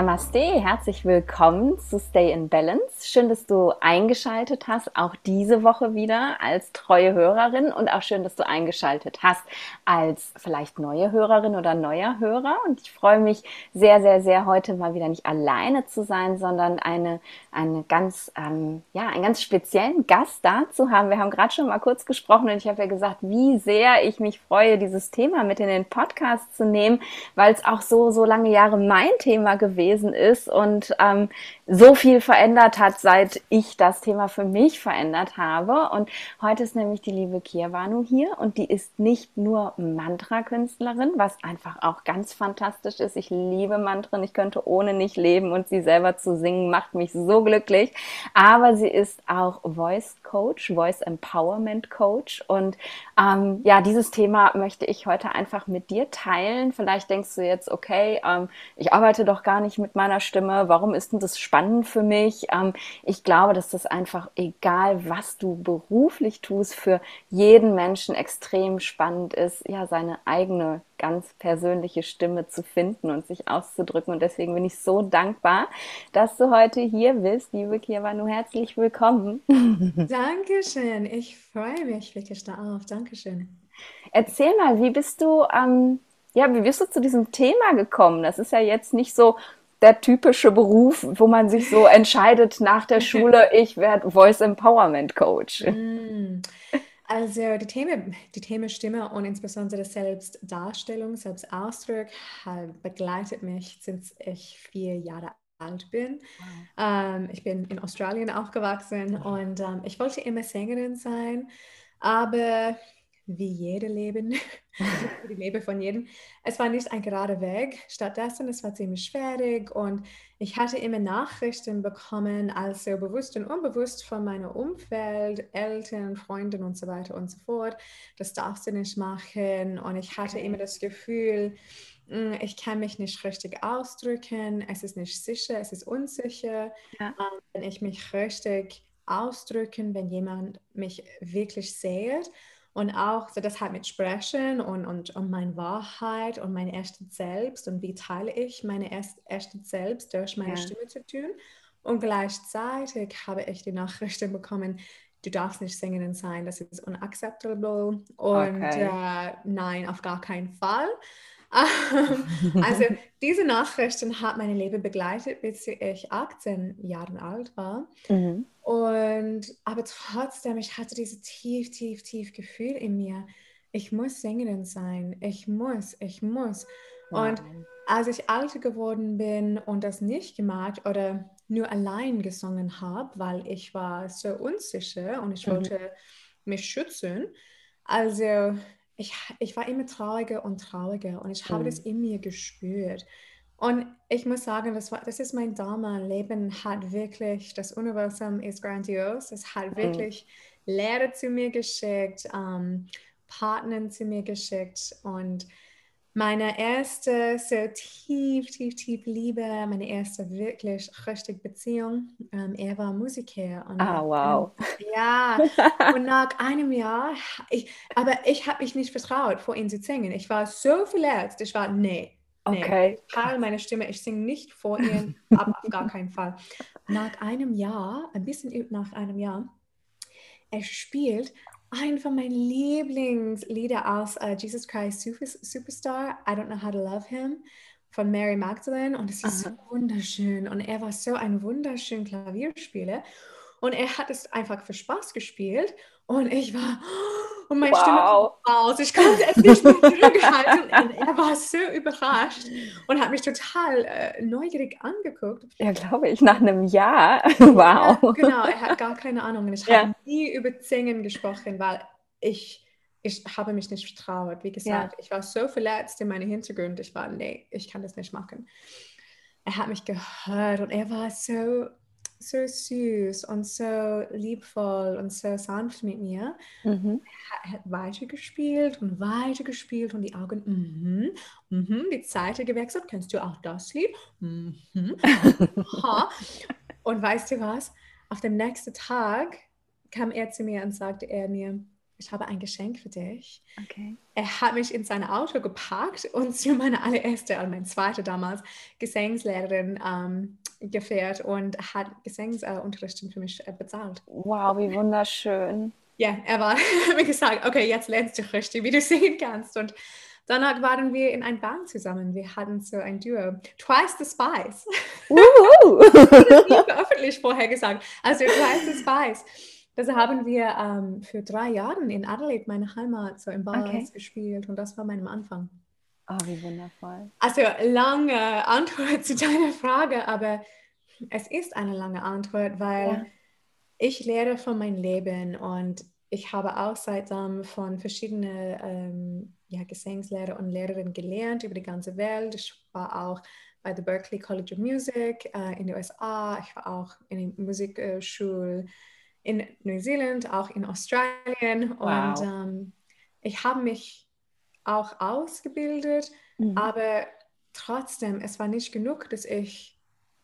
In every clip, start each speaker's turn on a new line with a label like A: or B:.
A: Namaste, herzlich willkommen zu Stay in Balance. Schön, dass du eingeschaltet hast, auch diese Woche wieder als treue Hörerin und auch schön, dass du eingeschaltet hast als vielleicht neue Hörerin oder neuer Hörer. Und ich freue mich sehr, sehr, sehr heute mal wieder nicht alleine zu sein, sondern eine, eine ganz, ähm, ja, einen ganz speziellen Gast da zu haben. Wir haben gerade schon mal kurz gesprochen und ich habe ja gesagt, wie sehr ich mich freue, dieses Thema mit in den Podcast zu nehmen, weil es auch so, so lange Jahre mein Thema gewesen gewesen ist. Und ähm, so viel verändert hat, seit ich das Thema für mich verändert habe. Und heute ist nämlich die liebe Kirwanu hier und die ist nicht nur Mantra-Künstlerin, was einfach auch ganz fantastisch ist. Ich liebe Mantren, ich könnte ohne nicht leben und sie selber zu singen macht mich so glücklich. Aber sie ist auch Voice Coach, Voice Empowerment Coach und ähm, ja, dieses Thema möchte ich heute einfach mit dir teilen. Vielleicht denkst du jetzt, okay, ähm, ich arbeite doch gar nicht nicht mit meiner Stimme? Warum ist denn das spannend für mich? Ähm, ich glaube, dass das einfach, egal was du beruflich tust, für jeden Menschen extrem spannend ist, ja, seine eigene ganz persönliche Stimme zu finden und sich auszudrücken. Und deswegen bin ich so dankbar, dass du heute hier bist. Liebe Kirwanu, herzlich willkommen.
B: Dankeschön. Ich freue mich wirklich darauf. Dankeschön.
A: Erzähl mal, wie bist du, ähm, ja, wie bist du zu diesem Thema gekommen? Das ist ja jetzt nicht so der typische Beruf, wo man sich so entscheidet nach der Schule, ich werde Voice Empowerment Coach.
B: Mm. Also die Themen, die Themen Stimme und insbesondere Selbstdarstellung, Selbstausdruck begleitet mich, seit ich vier Jahre alt bin. Wow. Ähm, ich bin in Australien aufgewachsen und ähm, ich wollte immer Sängerin sein, aber wie jede Leben, die Leben von jedem. Es war nicht ein gerader Weg. Stattdessen, es war ziemlich schwierig und ich hatte immer Nachrichten bekommen, also bewusst und unbewusst von meinem Umfeld, Eltern, Freunden und so weiter und so fort. Das darfst du nicht machen und ich hatte immer das Gefühl, hm, ich kann mich nicht richtig ausdrücken, es ist nicht sicher, es ist unsicher, ja. Ähm, wenn ich mich richtig ausdrücken, wenn jemand mich wirklich sieht. Und auch so das halt mit Sprechen und, und, und meine Wahrheit und mein erstes Selbst und wie teile ich meine erst, erstes Selbst durch meine ja. Stimme zu tun. Und gleichzeitig habe ich die Nachrichten bekommen, du darfst nicht Sängerin sein, das ist unacceptable. Und okay. äh, nein, auf gar keinen Fall. Also diese Nachrichten hat mein Leben begleitet, bis ich 18 Jahre alt war. Mhm. Und aber trotzdem, ich hatte dieses tief, tief, tief Gefühl in mir. Ich muss Sängerin sein. Ich muss, ich muss. Wow. Und als ich älter geworden bin und das nicht gemacht oder nur allein gesungen habe, weil ich war so unsicher und ich mhm. wollte mich schützen. Also ich, ich war immer trauriger und trauriger und ich habe mhm. das in mir gespürt. Und ich muss sagen, das, war, das ist mein Dharma. Leben hat wirklich, das Universum ist grandios. Es hat mhm. wirklich mhm. Lehrer zu mir geschickt, ähm, Partner zu mir geschickt und meine erste so tief, tief, tief Liebe, meine erste wirklich richtig Beziehung. Ähm, er war Musiker.
A: Und, ah, wow.
B: Ähm, ja, und nach einem Jahr, ich, aber ich habe mich nicht vertraut, vor ihm zu singen. Ich war so verletzt. Ich war, nee, nee.
A: Okay.
B: Teil meine Stimme, ich singe nicht vor ihm, aber auf gar keinen Fall. Nach einem Jahr, ein bisschen nach einem Jahr, er spielt einfach mein Lieblingslieder aus uh, Jesus Christ Super Superstar, I Don't Know How to Love Him von Mary Magdalene. Und es ist Aha. so wunderschön. Und er war so ein wunderschöner Klavierspieler. Und er hat es einfach für Spaß gespielt. Und ich war und meine wow. Stimme raus. Ich konnte es nicht mehr zurückhalten. er war so überrascht und hat mich total äh, neugierig angeguckt.
A: Ja, glaube ich, nach einem Jahr. wow.
B: Ja, genau, er hat gar keine Ahnung. Ich ja. habe nie über Singen gesprochen, weil ich, ich habe mich nicht vertraut. Wie gesagt, ja. ich war so verletzt in meinem Hintergrund. Ich war, nee, ich kann das nicht machen. Er hat mich gehört und er war so so süß und so liebvoll und so sanft mit mir. Mhm. Er hat weitergespielt und weitergespielt und die Augen, mhm, mhm, die Seite gewechselt. Kennst du auch das Lied? Mhm. und weißt du was? Auf dem nächsten Tag kam er zu mir und sagte er mir, ich habe ein Geschenk für dich.
A: Okay.
B: Er hat mich in sein Auto geparkt und zu meiner allererste, also meine zweite damals, Gesangslehrerin ähm, geführt und hat Gesangsunterricht für mich äh, bezahlt.
A: Wow, wie wunderschön.
B: Ja, er war, hat mir gesagt, okay, jetzt lernst du richtig, wie du singen kannst. Und danach waren wir in ein Band zusammen. Wir hatten so ein Duo. Twice the Spice. Uh das nie öffentlich vorher gesagt. Also Twice the Spice. Das haben wir ähm, für drei Jahre in Adelaide, meine Heimat, so im Bars okay. gespielt. Und das war mein Anfang.
A: Oh, wie wundervoll.
B: Also lange Antwort zu deiner Frage, aber es ist eine lange Antwort, weil ja. ich lehre von meinem Leben und ich habe auch seitdem von verschiedenen ähm, ja, Gesangslehrer und Lehrerinnen gelernt über die ganze Welt. Ich war auch bei der Berklee College of Music äh, in den USA. Ich war auch in der Musikschule in Neuseeland, auch in Australien. Wow. Und ähm, ich habe mich auch ausgebildet, mhm. aber trotzdem, es war nicht genug, dass ich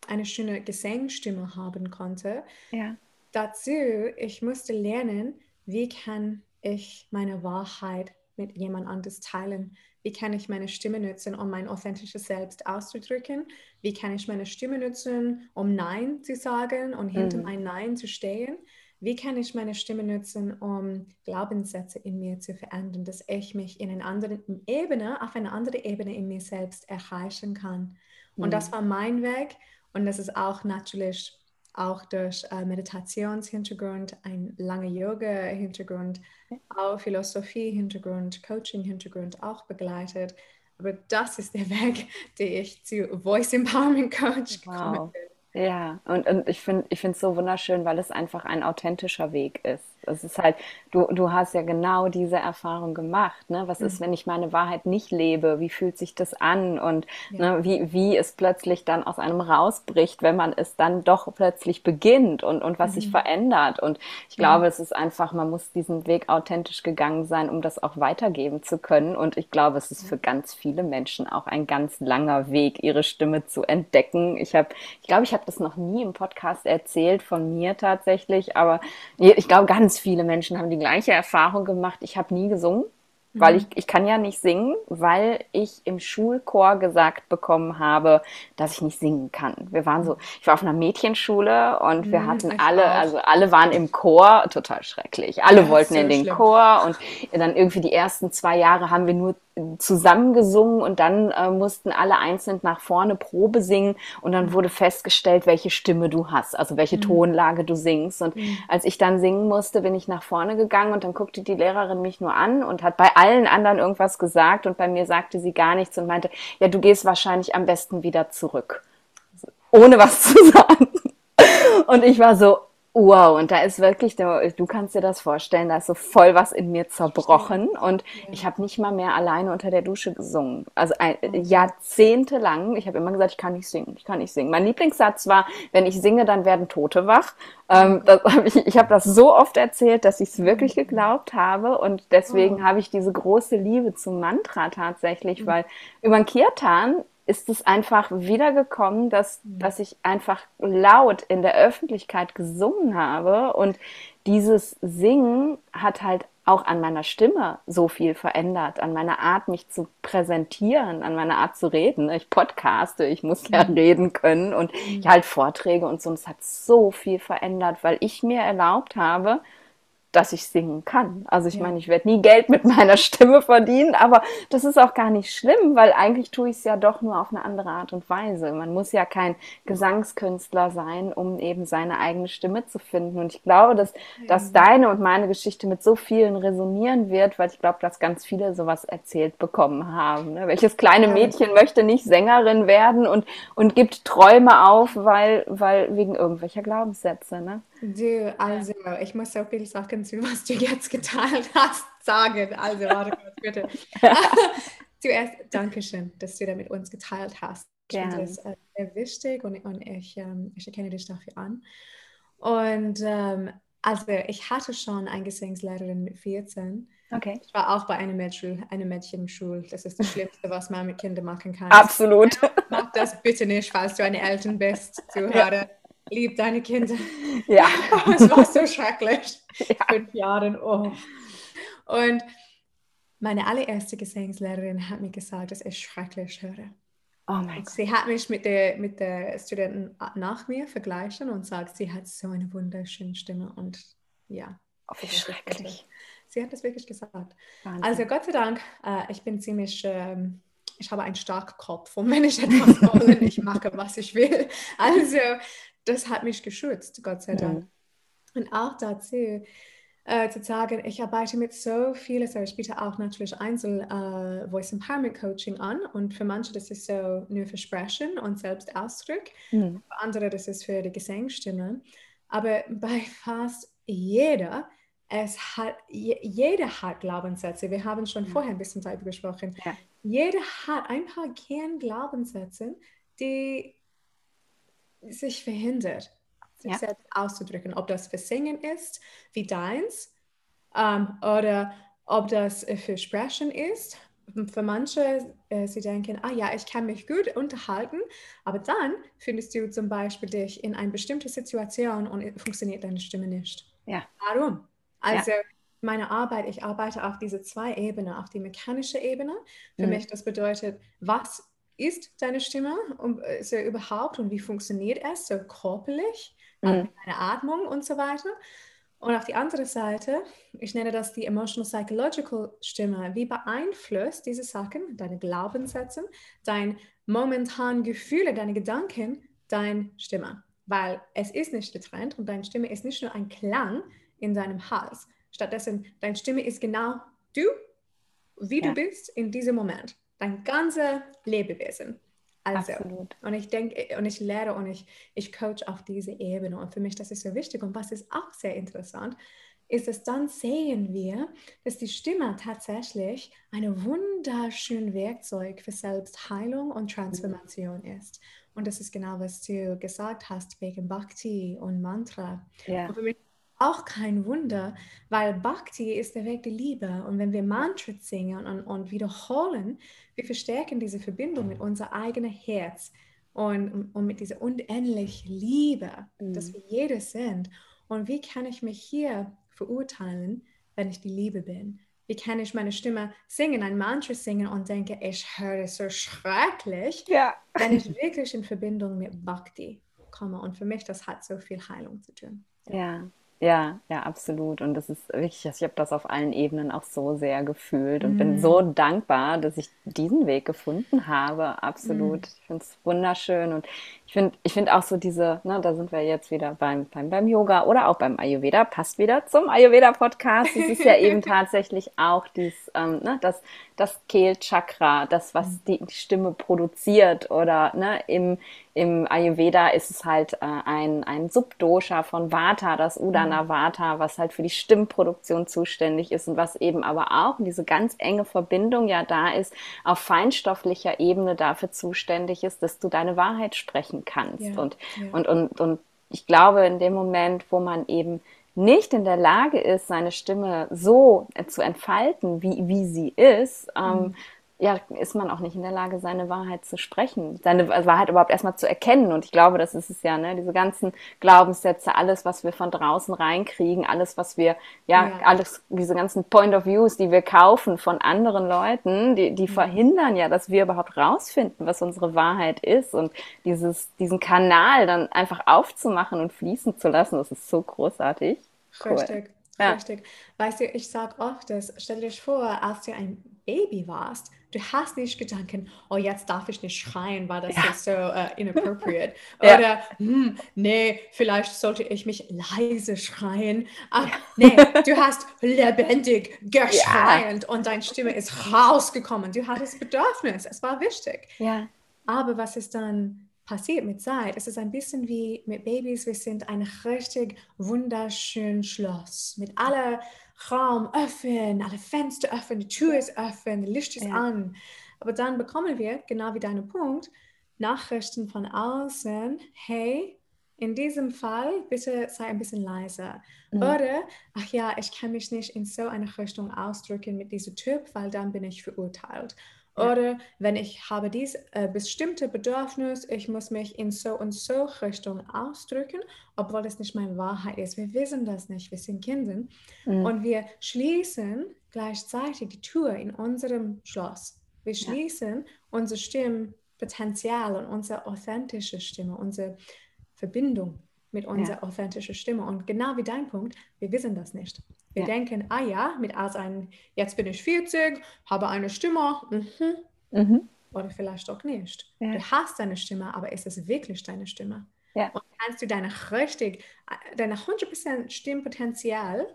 B: eine schöne Gesangsstimme haben konnte.
A: Ja.
B: Dazu, ich musste lernen, wie kann ich meine Wahrheit mit jemand anderes teilen? Wie kann ich meine Stimme nutzen, um mein authentisches Selbst auszudrücken? Wie kann ich meine Stimme nutzen, um Nein zu sagen und hinter mhm. ein Nein zu stehen? Wie kann ich meine Stimme nutzen, um Glaubenssätze in mir zu verändern, dass ich mich in einer anderen Ebene, auf einer anderen Ebene in mir selbst erreichen kann? Und mhm. das war mein Weg und das ist auch natürlich auch durch äh, Meditationshintergrund, ein langer Yoga-Hintergrund, auch Philosophie-Hintergrund, Coaching-Hintergrund auch begleitet. Aber das ist der Weg, den ich zu Voice Empowerment Coach wow. gekommen bin.
A: Ja, und, und ich finde ich es so wunderschön, weil es einfach ein authentischer Weg ist. Es ist halt, du, du hast ja genau diese Erfahrung gemacht. Ne? Was mhm. ist, wenn ich meine Wahrheit nicht lebe? Wie fühlt sich das an? Und ja. ne, wie, wie es plötzlich dann aus einem rausbricht, wenn man es dann doch plötzlich beginnt und, und was mhm. sich verändert. Und ich glaube, ja. es ist einfach, man muss diesen Weg authentisch gegangen sein, um das auch weitergeben zu können. Und ich glaube, es ist für ganz viele Menschen auch ein ganz langer Weg, ihre Stimme zu entdecken. Ich habe, ich glaube, ich habe das noch nie im Podcast erzählt von mir tatsächlich, aber ich glaube, ganz viele Menschen haben die gleiche Erfahrung gemacht. Ich habe nie gesungen weil mhm. ich, ich kann ja nicht singen, weil ich im Schulchor gesagt bekommen habe, dass ich nicht singen kann. Wir waren so, ich war auf einer Mädchenschule und wir mhm, hatten alle, auch. also alle waren im Chor, total schrecklich. Alle ja, wollten so in den schlimm. Chor und dann irgendwie die ersten zwei Jahre haben wir nur zusammengesungen und dann äh, mussten alle einzeln nach vorne Probe singen und dann wurde festgestellt, welche Stimme du hast, also welche mhm. Tonlage du singst. Und mhm. als ich dann singen musste, bin ich nach vorne gegangen und dann guckte die Lehrerin mich nur an und hat bei allen anderen irgendwas gesagt und bei mir sagte sie gar nichts und meinte, ja, du gehst wahrscheinlich am besten wieder zurück. Ohne was zu sagen. Und ich war so, Wow, und da ist wirklich, du kannst dir das vorstellen, da ist so voll was in mir zerbrochen und ich habe nicht mal mehr alleine unter der Dusche gesungen. Also ein, jahrzehntelang, ich habe immer gesagt, ich kann nicht singen, ich kann nicht singen. Mein Lieblingssatz war, wenn ich singe, dann werden Tote wach. Ähm, hab ich ich habe das so oft erzählt, dass ich es wirklich mhm. geglaubt habe und deswegen oh. habe ich diese große Liebe zum Mantra tatsächlich, mhm. weil über den Kirtan ist es einfach wiedergekommen, dass, mhm. dass ich einfach laut in der Öffentlichkeit gesungen habe und dieses Singen hat halt auch an meiner Stimme so viel verändert, an meiner Art, mich zu präsentieren, an meiner Art zu reden. Ich podcaste, ich muss ja mhm. reden können und ich mhm. halte Vorträge und so. Und es hat so viel verändert, weil ich mir erlaubt habe, dass ich singen kann. Also ich ja. meine, ich werde nie Geld mit meiner Stimme verdienen, aber das ist auch gar nicht schlimm, weil eigentlich tue ich es ja doch nur auf eine andere Art und Weise. Man muss ja kein Gesangskünstler sein, um eben seine eigene Stimme zu finden. Und ich glaube, dass, ja. dass deine und meine Geschichte mit so vielen resonieren wird, weil ich glaube, dass ganz viele sowas erzählt bekommen haben. Ne? Welches kleine Mädchen möchte nicht Sängerin werden und, und gibt Träume auf, weil, weil wegen irgendwelcher Glaubenssätze. Ne?
B: Du, also, ich muss so viele Sachen zu, was du jetzt geteilt hast, sagen. Also, warte kurz, bitte. Zuerst, danke schön, dass du da mit uns geteilt hast. Finde das äh, sehr wichtig und, und ich, ähm, ich erkenne dich dafür an. Und ähm, also, ich hatte schon eine Gesangslehrerin mit 14.
A: Okay.
B: Ich war auch bei einer Mädchen, einer Mädchenschule. Das ist das Schlimmste, was man mit Kindern machen kann.
A: Absolut.
B: Mach das bitte nicht, falls du eine Eltern bist, Zuhörer. Ja lieb deine Kinder.
A: Ja.
B: es war so schrecklich. Ja. Fünf Jahre. Oh. Und meine allererste Gesangslehrerin hat mir gesagt, dass ich schrecklich höre. Oh mein Gott. Sie hat mich mit der, mit der Studenten nach mir vergleichen und sagt, sie hat so eine wunderschöne Stimme und ja.
A: Oh, wie schrecklich.
B: Sie hat das wirklich gesagt. Wahnsinn. Also Gott sei Dank, äh, ich bin ziemlich, ähm, ich habe einen starken Kopf und wenn ich etwas will, ich mache, was ich will. Also das hat mich geschützt, Gott sei Dank. Mhm. Und auch dazu, äh, zu sagen, ich arbeite mit so vielen, also ich biete auch natürlich Einzel äh, Voice Empowerment Coaching an und für manche das ist so nur für Sprechen und Selbstausdruck, mhm. für andere das ist für die Gesangsstimme. Aber bei fast jeder, es hat, jeder hat Glaubenssätze. Wir haben schon ja. vorher ein bisschen darüber gesprochen. Ja. Jeder hat ein paar Kernglaubenssätze, die sich verhindert sich ja. selbst auszudrücken. Ob das für Singen ist, wie deins, ähm, oder ob das für Sprechen ist. Für manche, äh, sie denken, ah ja, ich kann mich gut unterhalten, aber dann findest du zum Beispiel dich in eine bestimmte Situation und funktioniert deine Stimme nicht.
A: Ja.
B: Warum? Also ja. meine Arbeit, ich arbeite auf diese zwei Ebenen, auf die mechanische Ebene. Für mhm. mich das bedeutet, was ist deine Stimme und, äh, so überhaupt und wie funktioniert es so körperlich? mhm. deine Atmung und so weiter. Und auf die andere Seite, ich nenne das die Emotional Psychological Stimme, wie beeinflusst diese Sachen, deine Glaubenssätze, dein momentan Gefühle, deine Gedanken, deine Stimme. Weil es ist nicht getrennt und deine Stimme ist nicht nur ein Klang in deinem Hals. Stattdessen, deine Stimme ist genau du, wie ja. du bist in diesem Moment. Dein ganzes Lebewesen. Also, Absolut. und ich denke, und ich lehre und ich, ich coach auf diese Ebene. Und für mich, das ist so wichtig. Und was ist auch sehr interessant, ist, dass dann sehen wir, dass die Stimme tatsächlich ein wunderschönes Werkzeug für Selbstheilung und Transformation ist. Und das ist genau, was du gesagt hast, wegen Bhakti und Mantra. Ja. Und für mich auch kein Wunder, weil Bhakti ist der Weg der Liebe. Und wenn wir Mantras singen und, und wiederholen, wir verstärken diese Verbindung mit unser eigenes Herz und, und mit dieser unendlichen Liebe, mhm. dass wir jeder sind. Und wie kann ich mich hier verurteilen, wenn ich die Liebe bin? Wie kann ich meine Stimme singen, ein Mantra singen und denke, ich höre es so schrecklich, ja. wenn ich wirklich in Verbindung mit Bhakti komme. Und für mich, das hat so viel Heilung zu tun.
A: Ja, ja, ja, absolut. Und das ist wirklich, ich habe das auf allen Ebenen auch so sehr gefühlt und mm. bin so dankbar, dass ich diesen Weg gefunden habe. Absolut. Mm. Ich finde es wunderschön. Und ich finde ich find auch so diese, ne, da sind wir jetzt wieder beim, beim, beim Yoga oder auch beim Ayurveda, passt wieder zum Ayurveda-Podcast. Es ist ja eben tatsächlich auch dies, ähm, ne, das, das Kehlchakra, das, was mm. die Stimme produziert oder ne, im, im Ayurveda ist es halt äh, ein, ein Subdosha von Vata, das Udana mhm. Vata, was halt für die Stimmproduktion zuständig ist und was eben aber auch diese ganz enge Verbindung ja da ist, auf feinstofflicher Ebene dafür zuständig ist, dass du deine Wahrheit sprechen kannst. Ja, und, ja. und, und, und ich glaube, in dem Moment, wo man eben nicht in der Lage ist, seine Stimme so zu entfalten, wie, wie sie ist, ähm, mhm ja, ist man auch nicht in der Lage, seine Wahrheit zu sprechen, seine Wahrheit überhaupt erstmal zu erkennen. Und ich glaube, das ist es ja, ne? Diese ganzen Glaubenssätze, alles, was wir von draußen reinkriegen, alles, was wir, ja, ja. alles, diese ganzen Point of Views, die wir kaufen von anderen Leuten, die, die mhm. verhindern ja, dass wir überhaupt rausfinden, was unsere Wahrheit ist. Und dieses, diesen Kanal dann einfach aufzumachen und fließen zu lassen, das ist so großartig.
B: Cool. Richtig. Ja. Richtig. Weißt du, ich sage oft, dass, stell dir vor, als du ein Baby warst, du hast nicht Gedanken, oh, jetzt darf ich nicht schreien, weil das ja. ist so uh, inappropriate. ja. Oder, hm, nee, vielleicht sollte ich mich leise schreien. Ach, nee, du hast lebendig geschreiend ja. und deine Stimme ist rausgekommen. Du hattest Bedürfnis, es war wichtig.
A: Ja.
B: Aber was ist dann passiert mit Zeit? Es ist ein bisschen wie mit Babys, wir sind ein richtig wunderschönes Schloss mit aller Raum öffnen, alle Fenster öffnen, die Tür ist offen, Licht ist ja. an. Aber dann bekommen wir, genau wie dein Punkt, Nachrichten von außen, hey, in diesem Fall bitte sei ein bisschen leiser. Mhm. Oder, ach ja, ich kann mich nicht in so eine Richtung ausdrücken mit diesem Typ, weil dann bin ich verurteilt. Oder wenn ich habe dies äh, bestimmte Bedürfnis, ich muss mich in so und so Richtung ausdrücken, obwohl es nicht meine Wahrheit ist. Wir wissen das nicht, wir sind Kinder. Mhm. Und wir schließen gleichzeitig die Tür in unserem Schloss. Wir schließen ja. unser Stimmpotenzial und unsere authentische Stimme, unsere Verbindung mit unserer ja. authentischen Stimme. Und genau wie dein Punkt, wir wissen das nicht. Wir ja. denken, ah ja, mit als ein, jetzt bin ich 40, habe eine Stimme, mhm. Mhm. oder vielleicht auch nicht. Ja. Du hast deine Stimme, aber ist es wirklich deine Stimme? Ja. Und kannst du deine richtig, deine 100% Stimmpotenzial,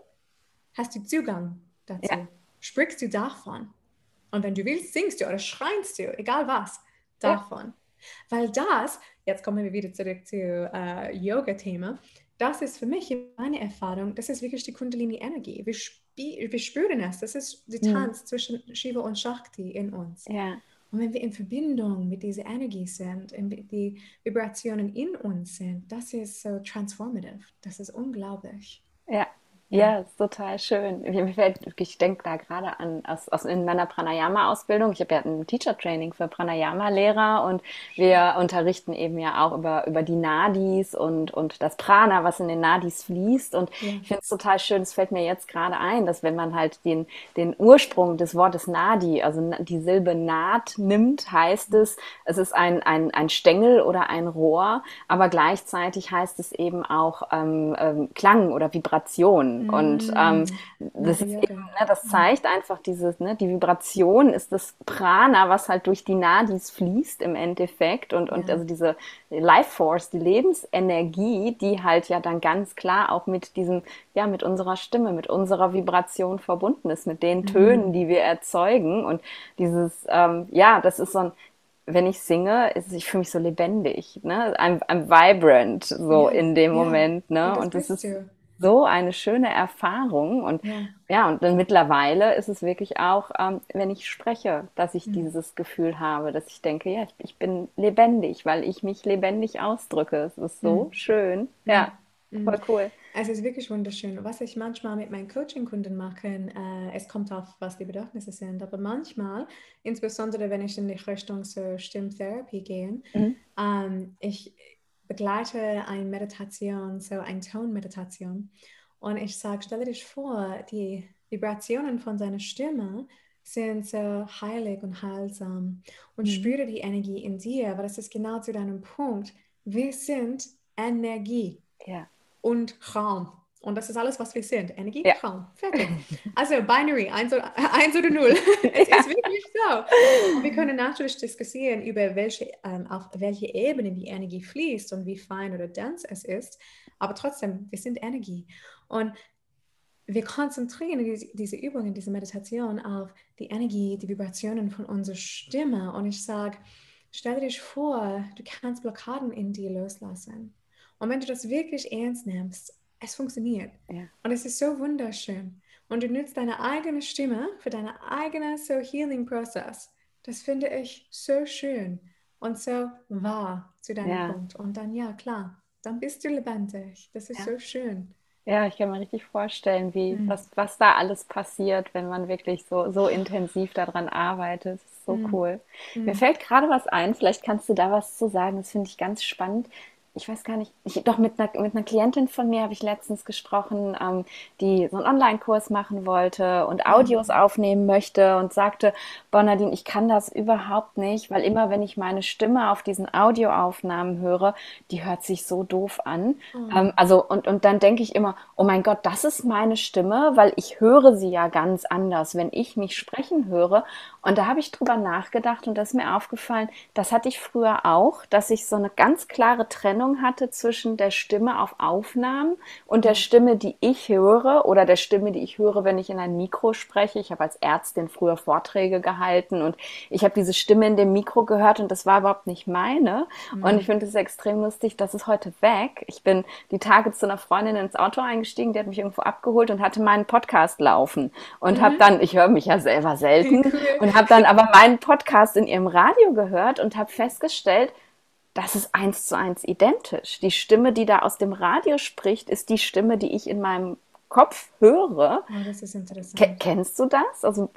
B: hast du Zugang dazu? Sprichst du davon? Und wenn du willst, singst du oder schreist du, egal was, davon. Weil das, jetzt kommen wir wieder zurück zu äh, Yoga-Thema, das ist für mich meine Erfahrung, das ist wirklich die Kundalini-Energie. Wir, wir, spüren es, das ist der mhm. Tanz mhm. zwischen Shiva und Shakti in uns. Ja. Und wenn wir in Verbindung mit dieser Energie sind, die Vibrationen in uns sind, das ist so transformative. Das ist unglaublich.
A: Ja, ja, ist total schön. Mir fällt, ich denke da gerade an aus, aus in meiner Pranayama-Ausbildung. Ich habe ja ein Teacher-Training für Pranayama-Lehrer und wir unterrichten eben ja auch über, über die Nadis und, und das Prana, was in den Nadis fließt. Und ja. ich finde es total schön, es fällt mir jetzt gerade ein, dass wenn man halt den, den Ursprung des Wortes Nadi, also die Silbe Naht nimmt, heißt es, es ist ein, ein, ein Stängel oder ein Rohr, aber gleichzeitig heißt es eben auch ähm, ähm, Klang oder Vibration. Und mm. ähm, das, ist eben, ne, das zeigt einfach dieses, ne, die Vibration ist das Prana, was halt durch die Nadis fließt im Endeffekt. Und, und ja. also diese Life Force, die Lebensenergie, die halt ja dann ganz klar auch mit diesem, ja, mit unserer Stimme, mit unserer Vibration verbunden ist, mit den Tönen, mhm. die wir erzeugen. Und dieses, ähm, ja, das ist so ein, wenn ich singe, ist, ich fühle mich so lebendig, ne? I'm, I'm vibrant, so ja, in dem ja. Moment, ne? Und das, und das ist, du so eine schöne Erfahrung. Und ja, ja und dann mittlerweile ist es wirklich auch, ähm, wenn ich spreche, dass ich mhm. dieses Gefühl habe, dass ich denke, ja, ich, ich, bin lebendig, weil ich mich lebendig ausdrücke. Es ist so mhm. schön. Ja, mhm. voll cool.
B: Es ist wirklich wunderschön. Was ich manchmal mit meinen Coaching-Kunden mache, äh, es kommt auf, was die Bedürfnisse sind, aber manchmal, insbesondere wenn ich in die Richtung so Stimmtherapie gehe, mhm. ähm, ich begleite eine Meditation, so eine Tonmeditation. Und ich sage, stelle dich vor, die Vibrationen von seiner Stimme sind so heilig und heilsam. Und mhm. spüre die Energie in dir, weil das ist genau zu deinem Punkt. Wir sind Energie ja. und Raum. Und das ist alles, was wir sind. Energie, ja. Raum. Fertig. Also Binary, 1 oder, 1 oder 0. es ja. ist wirklich so. Und wir können natürlich diskutieren über welche, ähm, auf welche Ebene die Energie fließt und wie fein oder dense es ist. Aber trotzdem, wir sind Energie. Und wir konzentrieren diese, diese Übungen, diese Meditation auf die Energie, die Vibrationen von unserer Stimme. Und ich sage, stell dir vor, du kannst Blockaden in dir loslassen. Und wenn du das wirklich ernst nimmst, es funktioniert. Ja. Und es ist so wunderschön. Und du nutzt deine eigene Stimme für deinen eigenen so Healing Prozess. Das finde ich so schön und so wahr zu deinem ja. Punkt. Und dann, ja, klar, dann bist du lebendig. Das ist ja. so schön.
A: Ja, ich kann mir richtig vorstellen, wie, mhm. was, was da alles passiert, wenn man wirklich so, so intensiv daran arbeitet. Das ist so mhm. cool. Mhm. Mir fällt gerade was ein, vielleicht kannst du da was zu sagen, das finde ich ganz spannend ich weiß gar nicht, ich, doch mit einer, mit einer Klientin von mir habe ich letztens gesprochen, ähm, die so einen Online-Kurs machen wollte und Audios mhm. aufnehmen möchte und sagte, Bonadine, ich kann das überhaupt nicht, weil immer wenn ich meine Stimme auf diesen Audioaufnahmen höre, die hört sich so doof an. Mhm. Ähm, also und, und dann denke ich immer, oh mein Gott, das ist meine Stimme, weil ich höre sie ja ganz anders, wenn ich mich sprechen höre. Und da habe ich drüber nachgedacht und das ist mir aufgefallen, das hatte ich früher auch, dass ich so eine ganz klare Trennung hatte zwischen der Stimme auf Aufnahmen und der Stimme, die ich höre oder der Stimme, die ich höre, wenn ich in ein Mikro spreche. Ich habe als Ärztin früher Vorträge gehalten und ich habe diese Stimme in dem Mikro gehört und das war überhaupt nicht meine. Mhm. Und ich finde es extrem lustig, das ist heute weg. Ich bin die Tage zu einer Freundin ins Auto eingestiegen, die hat mich irgendwo abgeholt und hatte meinen Podcast laufen und mhm. habe dann, ich höre mich ja selber selten cool. und habe dann aber meinen Podcast in ihrem Radio gehört und habe festgestellt, das ist eins zu eins identisch. Die Stimme, die da aus dem Radio spricht, ist die Stimme, die ich in meinem Kopf höre.
B: Oh, das ist interessant.
A: kennst du das? Also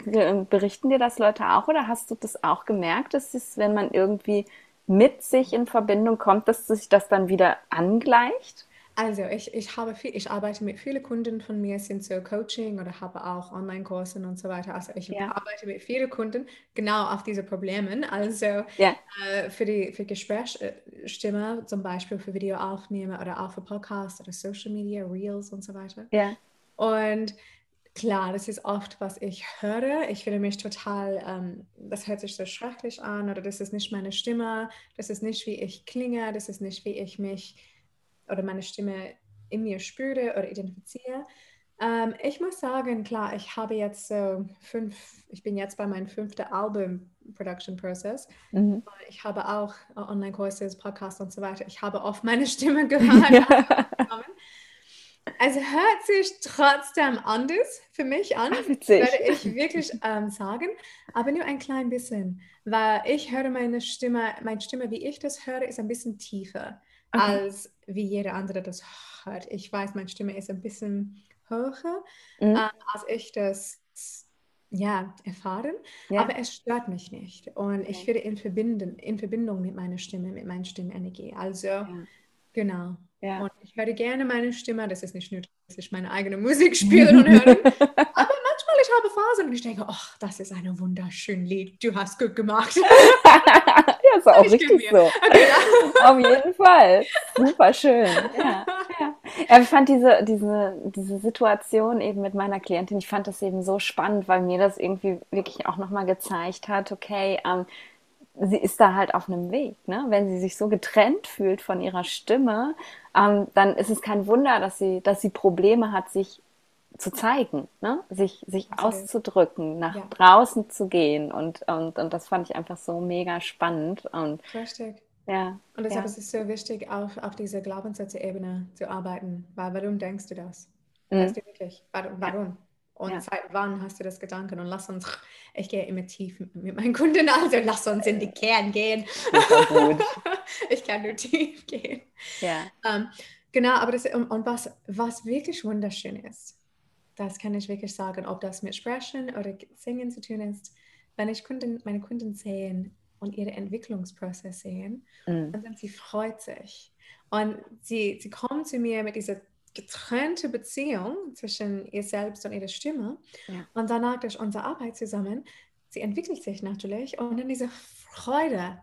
A: berichten dir das Leute auch oder hast du das auch gemerkt, dass es, wenn man irgendwie mit sich in Verbindung kommt, dass sich das dann wieder angleicht?
B: Also ich, ich habe viel, ich arbeite mit vielen Kunden von mir, sind so Coaching oder habe auch Online-Kurse und so weiter. Also ich ja. arbeite mit vielen Kunden genau auf diese Probleme. Also ja. äh, für die für Gesprächsstimme zum Beispiel für Videoaufnahme oder auch für Podcasts oder Social Media, Reels und so weiter. Ja. Und klar, das ist oft, was ich höre. Ich fühle mich total, ähm, das hört sich so schrecklich an oder das ist nicht meine Stimme, das ist nicht, wie ich klinge, das ist nicht, wie ich mich oder meine Stimme in mir spüre oder identifiziere. Ähm, ich muss sagen, klar, ich habe jetzt so fünf, ich bin jetzt bei meinem fünften Album Production Process. Mhm. Ich habe auch Online-Kurse, Podcasts und so weiter. Ich habe oft meine Stimme gehört. ja. Also hört sich trotzdem anders für mich an, Witzig. würde ich wirklich ähm, sagen, aber nur ein klein bisschen, weil ich höre meine Stimme, meine Stimme, wie ich das höre, ist ein bisschen tiefer okay. als wie jeder andere das hört. Ich weiß, meine Stimme ist ein bisschen höher, mhm. äh, als ich das ja, erfahren, ja. aber es stört mich nicht. Und okay. ich werde in, Verbinden, in Verbindung mit meiner Stimme, mit meiner Stimmenergie. Also, ja. genau. Ja. Und ich höre gerne meine Stimme. Das ist nicht nur, dass ich meine eigene Musik spiele und höre. aber manchmal ich habe Phasen und ich denke, ach, das ist ein wunderschönes Lied. Du hast gut gemacht.
A: ist auch richtig so. Okay, Auf jeden Fall. Super schön. Ja. Ja. ich fand diese, diese, diese Situation eben mit meiner Klientin, ich fand das eben so spannend, weil mir das irgendwie wirklich auch nochmal gezeigt hat, okay, ähm, sie ist da halt auf einem Weg. Ne? Wenn sie sich so getrennt fühlt von ihrer Stimme, ähm, dann ist es kein Wunder, dass sie, dass sie Probleme hat, sich zu zeigen, ne? sich, sich okay. auszudrücken, nach ja. draußen zu gehen. Und, und, und das fand ich einfach so mega spannend. Und,
B: Richtig. Ja, und deshalb ja. ist es so wichtig, auf, auf dieser Glaubenssätze-Ebene zu arbeiten. Weil, warum denkst du das? Mhm. Weißt du wirklich? Warum? warum? Und ja. seit wann hast du das Gedanken? Und lass uns, ich gehe immer tief mit meinen Kunden, also lass uns in die Kern gehen. ich kann nur tief gehen. Ja. Um, ähm, genau, aber das, und, und, was, was wirklich wunderschön ist, das kann ich wirklich sagen, ob das mit Sprechen oder Singen zu tun ist, wenn ich Kunden, meine Kunden sehen und ihre Entwicklungsprozess sehen, mhm. dann sie freut sich. Und sie, sie kommen zu mir mit dieser getrennte Beziehung zwischen ihr selbst und ihrer Stimme. Ja. Und danach durch unsere Arbeit zusammen, sie entwickelt sich natürlich und dann diese Freude.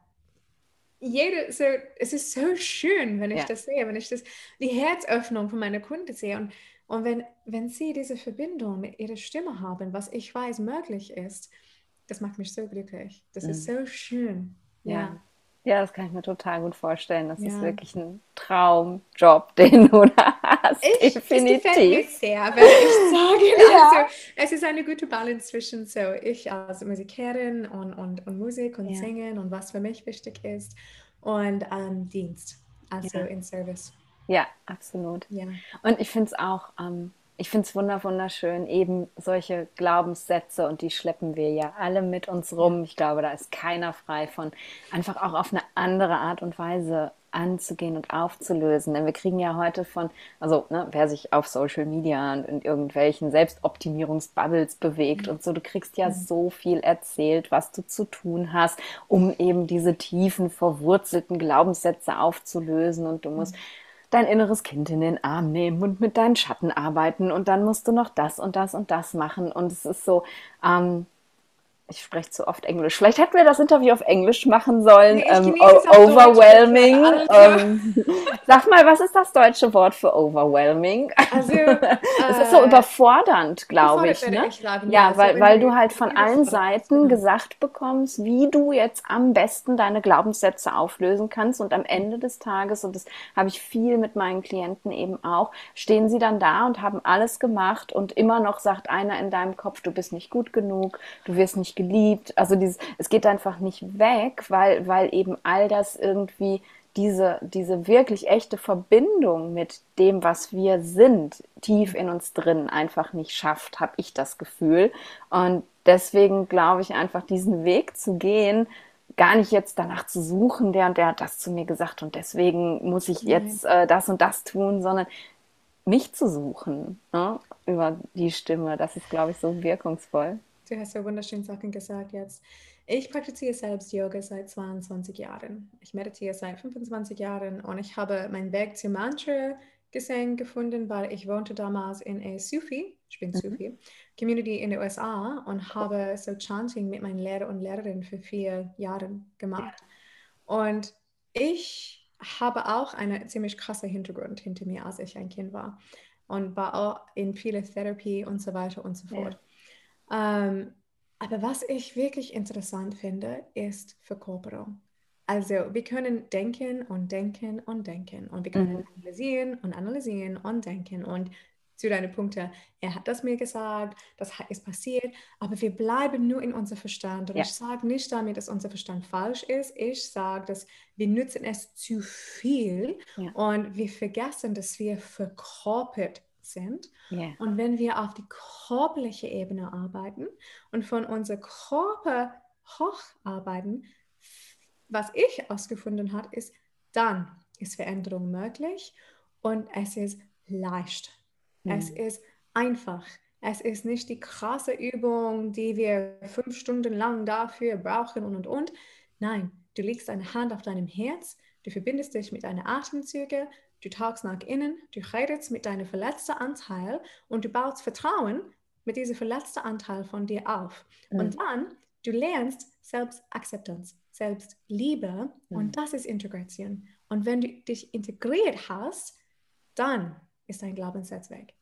B: Jede, so, es ist so schön, wenn ich ja. das sehe, wenn ich das, die Herzöffnung von meiner Kunde sehe. Und, und wenn, wenn sie diese Verbindung mit ihrer Stimme haben, was ich weiß möglich ist, das macht mich so glücklich. Das mhm. ist so schön.
A: ja. ja. Ja, das kann ich mir total gut vorstellen. Das ja. ist wirklich ein Traumjob, den du da hast.
B: Ich, Definitiv. Das mir sehr, würde ich sagen. ja. Also, es ist eine gute Balance zwischen so ich als Musikerin und, und, und Musik und. Singen und was für mich wichtig ist und ähm, Dienst, also in Service.
A: Ja, absolut. Ja. Und ich finde es auch ähm, ich finde es wunderschön, eben solche Glaubenssätze und die schleppen wir ja alle mit uns rum. Ich glaube, da ist keiner frei von, einfach auch auf eine andere Art und Weise anzugehen und aufzulösen. Denn wir kriegen ja heute von, also ne, wer sich auf Social Media und in irgendwelchen Selbstoptimierungsbubbles bewegt und so, du kriegst ja so viel erzählt, was du zu tun hast, um eben diese tiefen, verwurzelten Glaubenssätze aufzulösen. Und du musst dein inneres Kind in den Arm nehmen und mit deinen Schatten arbeiten und dann musst du noch das und das und das machen. Und es ist so, ähm, ich spreche zu oft Englisch. Vielleicht hätten wir das Interview auf Englisch machen sollen. Nee, ähm, overwhelming. Ähm, sag mal, was ist das deutsche Wort für overwhelming? Also, es ist so äh, überfordernd, glaube ich. Ne? Ich sagen, ja, ja weil, weil du halt von allen Seiten gesagt bekommst, wie du jetzt am besten deine Glaubenssätze auflösen kannst. Und am Ende des Tages, und das habe ich viel mit meinen Klienten eben auch, stehen sie dann da und haben alles gemacht und immer noch sagt einer in deinem Kopf, du bist nicht gut genug, du wirst nicht geliebt. Also dieses, es geht einfach nicht weg, weil, weil eben all das irgendwie diese, diese wirklich echte Verbindung mit dem, was wir sind, tief in uns drin einfach nicht schafft, habe ich das Gefühl. Und deswegen glaube ich einfach, diesen Weg zu gehen, gar nicht jetzt danach zu suchen, der und der hat das zu mir gesagt und deswegen muss ich jetzt äh, das und das tun, sondern mich zu suchen ne, über die Stimme. Das ist, glaube ich, so wirkungsvoll.
B: Du hast ja wunderschöne Sachen gesagt jetzt. Ich praktiziere selbst Yoga seit 22 Jahren. Ich meditiere seit 25 Jahren und ich habe meinen Weg zum Mantra gesehen gefunden, weil ich wohnte damals in a Sufi, ich bin mhm. Sufi, Community in den USA und habe so Chanting mit meinen Lehrer und Lehrerinnen für vier Jahre gemacht. Und ich habe auch einen ziemlich krassen Hintergrund hinter mir, als ich ein Kind war und war auch in viele Therapie und so weiter und so fort. Ja. Ähm, aber was ich wirklich interessant finde, ist Verkörperung. Also wir können denken und denken und denken und wir können mhm. analysieren und analysieren und denken und zu deinen Punkten, er hat das mir gesagt, das ist passiert, aber wir bleiben nur in unser Verstand. Und ja. ich sage nicht damit, dass unser Verstand falsch ist. Ich sage, dass wir nutzen es zu viel ja. und wir vergessen, dass wir verkörpert sind. Yeah. Und wenn wir auf die körperliche Ebene arbeiten und von unserem Körper hocharbeiten, was ich ausgefunden habe, ist, dann ist Veränderung möglich und es ist leicht. Mhm. Es ist einfach. Es ist nicht die krasse Übung, die wir fünf Stunden lang dafür brauchen und und und. Nein, du legst deine Hand auf deinem Herz, du verbindest dich mit deinen Atemzügen, Du tauchst nach innen, du redest mit deinem verletzten Anteil und du baust Vertrauen mit diesem verletzten Anteil von dir auf. Mhm. Und dann, du lernst Selbstakzeptanz, Selbstliebe mhm. und das ist Integration. Und wenn du dich integriert hast, dann ist dein Glaubenssatz weg.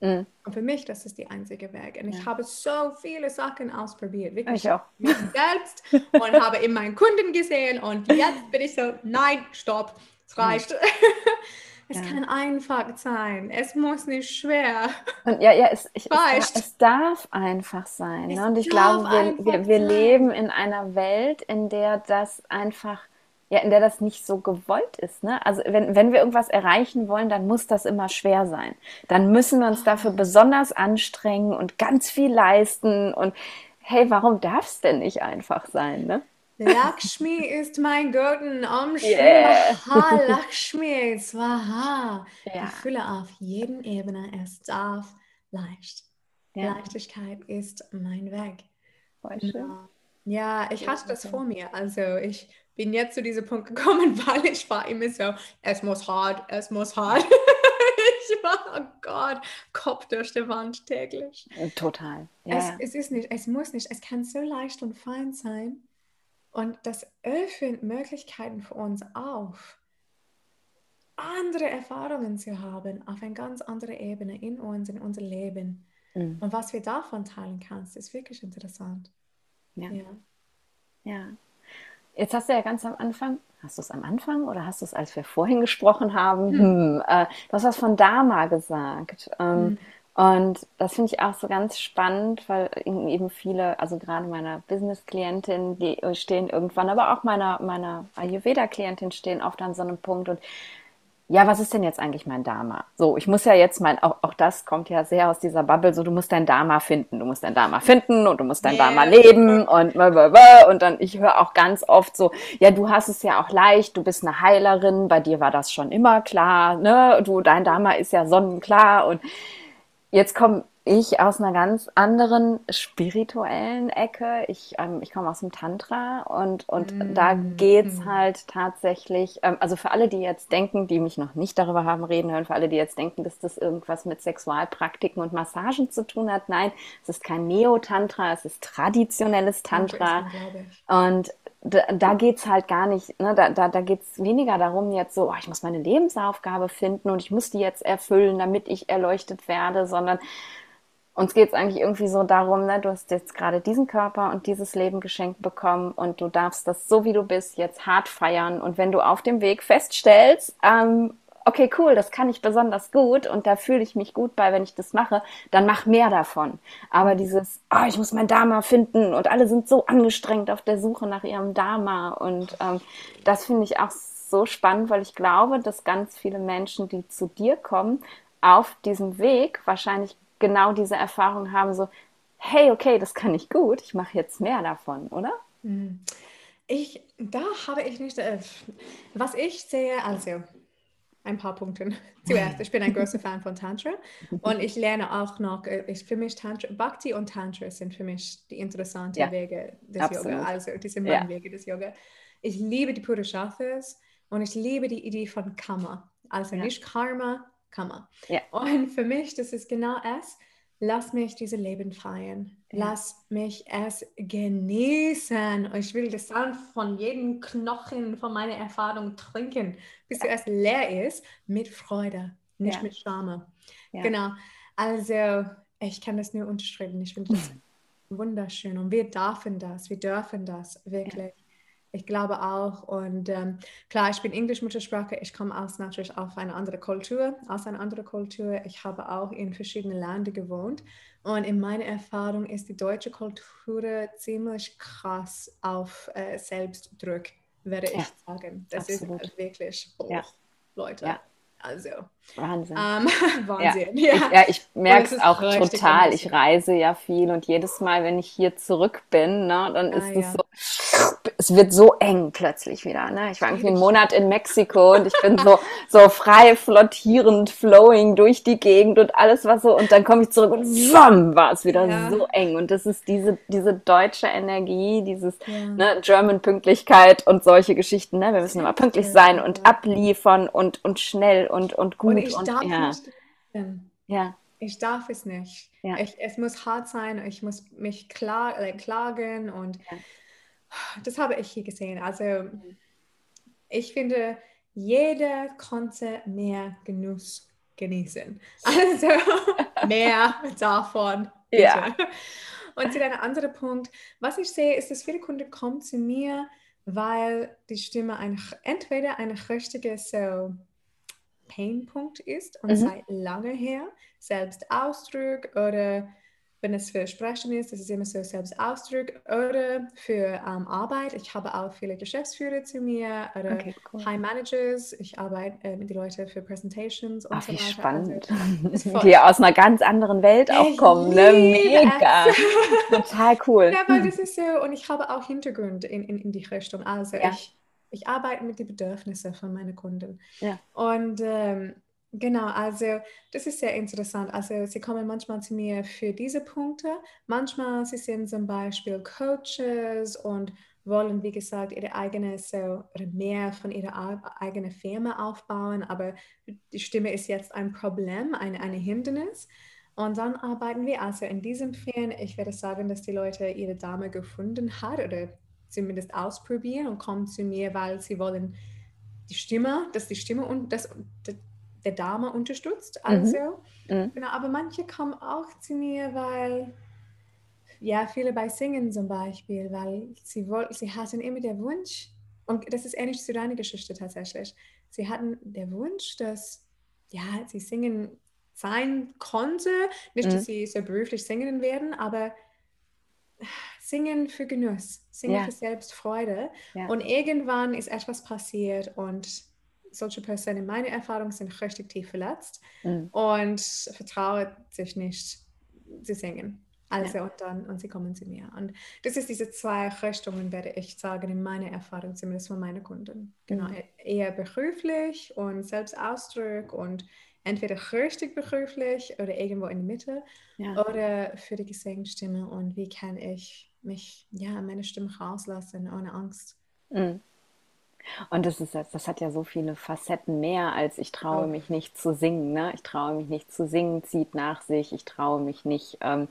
B: Mhm. Und für mich, das ist die einzige Weg. Und ja. ich habe so viele Sachen ausprobiert. Wirklich
A: ich auch.
B: Mich selbst und habe in meinen Kunden gesehen. Und jetzt bin ich so, nein, stopp. Es reicht. es ja. kann einfach sein. Es muss nicht schwer.
A: Und ja, ja, es, ich, es, es, darf einfach sein. Ne? Und ich glaube, wir, wir, wir leben in einer Welt, in der das einfach ja, in der das nicht so gewollt ist. Ne? Also wenn, wenn wir irgendwas erreichen wollen, dann muss das immer schwer sein. Dann müssen wir uns dafür besonders anstrengen und ganz viel leisten. Und hey, warum darf es denn nicht einfach sein? Ne?
B: Lakshmi ist mein Götten, Om yeah. Lakshmi, Swaha. Ja. Ich fühle auf jeden Ebene, es darf leicht. Ja. Leichtigkeit ist mein Weg. Ja. ja, ich hatte das vor mir. Also ich bin jetzt zu diesem Punkt gekommen, weil ich war immer so, es muss hart, es muss hart. ich war, oh Gott, Kopf durch die Wand täglich.
A: Total.
B: Ja. Es, es ist nicht, es muss nicht, es kann so leicht und fein sein. Und das öffnet Möglichkeiten für uns auf, andere Erfahrungen zu haben auf eine ganz andere Ebene in uns, in unser Leben. Mhm. Und was wir davon teilen kannst, ist wirklich interessant.
A: Ja. ja. ja. Jetzt hast du ja ganz am Anfang, hast du es am Anfang oder hast du es, als wir vorhin gesprochen haben, hm. Hm, äh, du hast was von Dharma gesagt. Ähm, hm. Und das finde ich auch so ganz spannend, weil eben viele, also gerade meiner Business-Klientin, die stehen irgendwann, aber auch meiner, meiner Ayurveda-Klientin stehen oft an so einem Punkt und ja, was ist denn jetzt eigentlich mein Dharma? So, ich muss ja jetzt mein, auch, auch das kommt ja sehr aus dieser Bubble, so du musst dein Dharma finden, du musst dein Dharma finden und du musst dein yeah. Dharma leben und und dann, ich höre auch ganz oft so, ja, du hast es ja auch leicht, du bist eine Heilerin, bei dir war das schon immer klar, ne, du, dein Dharma ist ja sonnenklar und Jetzt komme ich aus einer ganz anderen spirituellen Ecke. Ich, ähm, ich komme aus dem Tantra und, und mm. da geht's mm. halt tatsächlich, ähm, also für alle, die jetzt denken, die mich noch nicht darüber haben reden hören, für alle, die jetzt denken, dass das irgendwas mit Sexualpraktiken und Massagen zu tun hat, nein, es ist kein Neo-Tantra, es ist traditionelles Tantra. Und da, da geht es halt gar nicht, ne? da, da, da geht es weniger darum, jetzt so, oh, ich muss meine Lebensaufgabe finden und ich muss die jetzt erfüllen, damit ich erleuchtet werde, sondern uns geht es eigentlich irgendwie so darum, ne, du hast jetzt gerade diesen Körper und dieses Leben geschenkt bekommen und du darfst das so, wie du bist, jetzt hart feiern. Und wenn du auf dem Weg feststellst, ähm, okay, cool, das kann ich besonders gut und da fühle ich mich gut bei, wenn ich das mache, dann mach mehr davon. Aber dieses, oh, ich muss mein Dharma finden und alle sind so angestrengt auf der Suche nach ihrem Dharma und ähm, das finde ich auch so spannend, weil ich glaube, dass ganz viele Menschen, die zu dir kommen, auf diesem Weg wahrscheinlich genau diese Erfahrung haben, so, hey, okay, das kann ich gut, ich mache jetzt mehr davon, oder?
B: Hm. Ich, da habe ich nicht, äh, was ich sehe, also ein paar Punkte. Zuerst, ich bin ein großer Fan von Tantra und ich lerne auch noch, äh, ich, für mich Tantra, Bhakti und Tantra sind für mich die interessanten ja, Wege des absolut. Yoga, also diese ja. Wege des Yoga. Ich liebe die Purushathas und ich liebe die Idee von Karma. Also ja. nicht Karma, Kammer. Ja. Und für mich, das ist genau es. Lass mich diese Leben feiern. Ja. Lass mich es genießen. Und ich will das dann von jedem Knochen von meiner Erfahrung trinken, bis ja. es leer ist, mit Freude, nicht ja. mit Scham. Genau. Also, ich kann das nur unterschreiben. Ich finde das wunderschön. Und wir dürfen das. Wir dürfen das wirklich. Ich glaube auch. Und ähm, klar, ich bin Englisch-Muttersprache. Ich komme aus natürlich auf eine andere Kultur, aus einer anderen Kultur. Ich habe auch in verschiedenen Ländern gewohnt. Und in meiner Erfahrung ist die deutsche Kultur ziemlich krass auf äh, Selbstdruck, würde ja, ich sagen. Das absolut. ist wirklich, oh, ja. Leute. Ja. Also.
A: Wahnsinn. Ähm, Wahnsinn, ja. Ja. Ich, ja, ich merke es auch total. Ich reise ja viel und jedes Mal, wenn ich hier zurück bin, ne, dann ah, ist es so, es wird so eng plötzlich wieder. Ne? Ich war irgendwie einen Monat in Mexiko und ich bin so, so frei, flottierend, flowing durch die Gegend und alles war so. Und dann komme ich zurück und wam, war es wieder ja. so eng. Und das ist diese, diese deutsche Energie, dieses ja. ne, German-Pünktlichkeit und solche Geschichten. Ne? Wir müssen immer pünktlich sein und abliefern und, und schnell und, und gut. Und
B: ich und, darf ja. nicht. Ja. Ich darf es nicht. Ich, es muss hart sein, ich muss mich klar, äh, klagen und das habe ich hier gesehen. Also ich finde, jeder konnte mehr Genuss genießen. Also mehr davon. Bitte. Ja. Und zu einem anderen Punkt, was ich sehe, ist, dass viele Kunden kommen zu mir, weil die Stimme ein, entweder ein richtiger so Painpunkt ist und mhm. seit lange her, Selbstausdruck oder wenn es für Sprechen ist, das ist immer so Selbstausdruck oder für ähm, Arbeit. Ich habe auch viele Geschäftsführer zu mir oder okay, cool. High Managers. Ich arbeite äh, mit den Leuten für Presentations und
A: Ach, so weiter. Wie spannend. Also, die aus einer ganz anderen Welt auch kommen. Ne? Mega. Total cool.
B: Ja, weil das ist so, und ich habe auch Hintergrund in, in, in die Richtung. Also ja. ich, ich arbeite mit den Bedürfnissen von meinen Kunden. Ja. Und ähm, Genau, also das ist sehr interessant. Also sie kommen manchmal zu mir für diese Punkte. Manchmal sie sind zum Beispiel Coaches und wollen, wie gesagt, ihre eigene so oder mehr von ihrer eigenen Firma aufbauen, aber die Stimme ist jetzt ein Problem, ein, eine Hindernis. Und dann arbeiten wir also in diesem Fall. Ich werde sagen, dass die Leute ihre Dame gefunden hat oder zumindest ausprobieren und kommen zu mir, weil sie wollen die Stimme, dass die Stimme und das, der Dame unterstützt. Also, mhm. Genau, aber manche kommen auch zu mir, weil, ja, viele bei Singen zum Beispiel, weil sie, wollten, sie hatten immer den Wunsch, und das ist ähnlich zu deiner Geschichte tatsächlich, sie hatten den Wunsch, dass, ja, sie singen sein konnte, nicht, mhm. dass sie so beruflich singen werden, aber singen für Genuss, singen ja. für Selbstfreude. Ja. Und irgendwann ist etwas passiert und solche Personen in meiner Erfahrung sind richtig tief verletzt mhm. und vertrauen sich nicht zu singen. Also ja. und dann und sie kommen zu mir. Und das ist diese zwei Richtungen, werde ich sagen, in meiner Erfahrung, zumindest von meinen Kunden. Genau, mhm. eher beruflich und Selbstausdruck und entweder richtig beruflich oder irgendwo in der Mitte ja. oder für die Gesangsstimme und wie kann ich mich, ja, meine Stimme rauslassen ohne Angst.
A: Mhm. Und das, ist, das hat ja so viele Facetten mehr als ich traue mich nicht zu singen. Ne? Ich traue mich nicht zu singen, zieht nach sich. Ich traue mich nicht, ähm,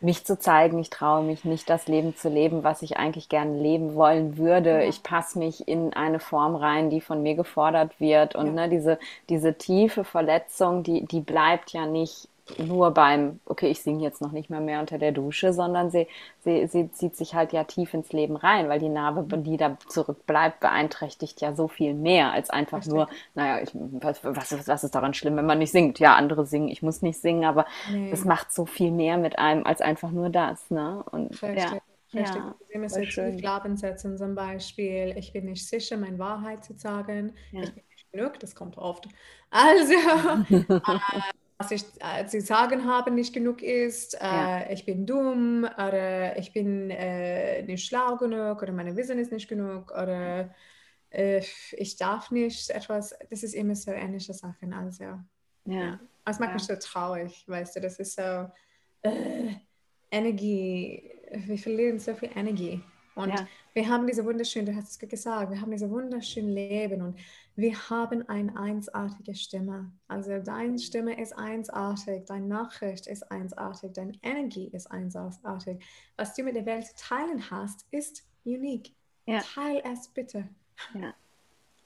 A: mich zu zeigen. Ich traue mich nicht, das Leben zu leben, was ich eigentlich gerne leben wollen würde. Ja. Ich passe mich in eine Form rein, die von mir gefordert wird. Und ja. ne, diese, diese tiefe Verletzung, die, die bleibt ja nicht nur beim, okay, ich singe jetzt noch nicht mal mehr unter der Dusche, sondern sie, sie, sie zieht sich halt ja tief ins Leben rein, weil die Narbe, die da zurückbleibt, beeinträchtigt ja so viel mehr als einfach Versteck. nur, naja, ich, was, was, was ist daran schlimm, wenn man nicht singt? Ja, andere singen, ich muss nicht singen, aber nee. das macht so viel mehr mit einem als einfach nur das, ne? Und Versteck. ja.
B: Richtig. Ja, immer so Glaubenssätze zum Beispiel, ich bin nicht sicher, meine Wahrheit zu sagen, ja. ich bin nicht genug, das kommt oft. Also, äh, was ich äh, zu sagen habe, nicht genug ist, ja. äh, ich bin dumm oder ich bin äh, nicht schlau genug oder meine Wissen ist nicht genug oder äh, ich darf nicht etwas, das ist immer so ähnliche Sachen. Also, ja. ja. Das macht ja. mich so traurig, weißt du, das ist so äh, Energie, wir verlieren so viel Energie Und ja. wir haben diese wunderschöne, du hast es gesagt, wir haben diese wunderschöne Leben und wir haben eine einzigartige Stimme. Also deine Stimme ist einzigartig, deine Nachricht ist einzigartig, deine Energie ist einzigartig. Was du mit der Welt teilen hast, ist unique. Ja. Teil es bitte. Ja.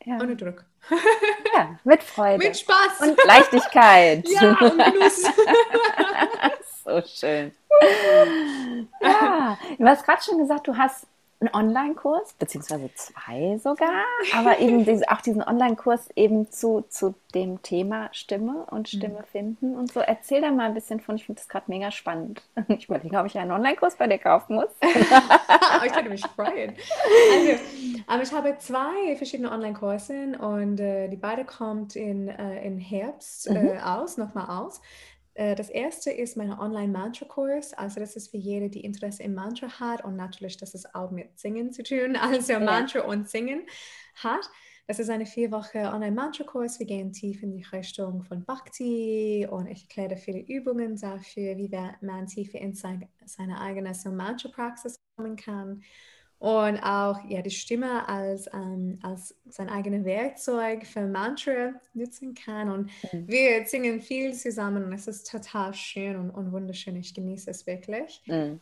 B: Ja. Ohne Druck.
A: Ja, mit Freude.
B: Mit Spaß.
A: Und Leichtigkeit.
B: Ja, und Genuss.
A: so schön. Ja, du hast gerade schon gesagt, du hast einen Online-Kurs, beziehungsweise zwei sogar, aber eben diese, auch diesen Online-Kurs eben zu, zu dem Thema Stimme und mhm. Stimme mhm. finden und so. Erzähl da mal ein bisschen von, ich finde das gerade mega spannend. Ich überlege, ob ich einen Online-Kurs bei dir kaufen muss.
B: ich könnte mich freuen. Also, aber ich habe zwei verschiedene Online-Kurse und äh, die beide kommt in, äh, in Herbst mhm. äh, aus, nochmal aus. Äh, das erste ist mein Online-Mantra-Kurs. Also das ist für jede, die Interesse im Mantra hat und natürlich, das ist auch mit Singen zu tun, also ja. Mantra und Singen hat. Das ist eine vier Wochen Online-Mantra-Kurs. Wir gehen tief in die Richtung von Bhakti und ich erkläre viele Übungen dafür, wie man tiefer in seine eigene Mantra-Praxis kommen kann und auch ja, die Stimme als, ähm, als sein eigenes Werkzeug für Mantra nutzen kann. Und mhm. wir singen viel zusammen und es ist total schön und, und wunderschön. Ich genieße es wirklich. Mhm.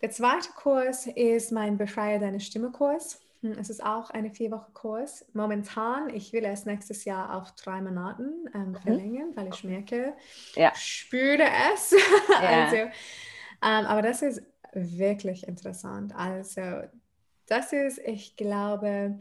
B: Der zweite Kurs ist mein Befreie deine Stimme-Kurs. Hm, es ist auch eine vier Wochen Kurs. Momentan, ich will es nächstes Jahr auf drei Monaten ähm, mhm. verlängern, mhm. weil ich merke, ja. spüre es. Ja. also, ähm, aber das ist wirklich interessant. Also das ist, ich glaube,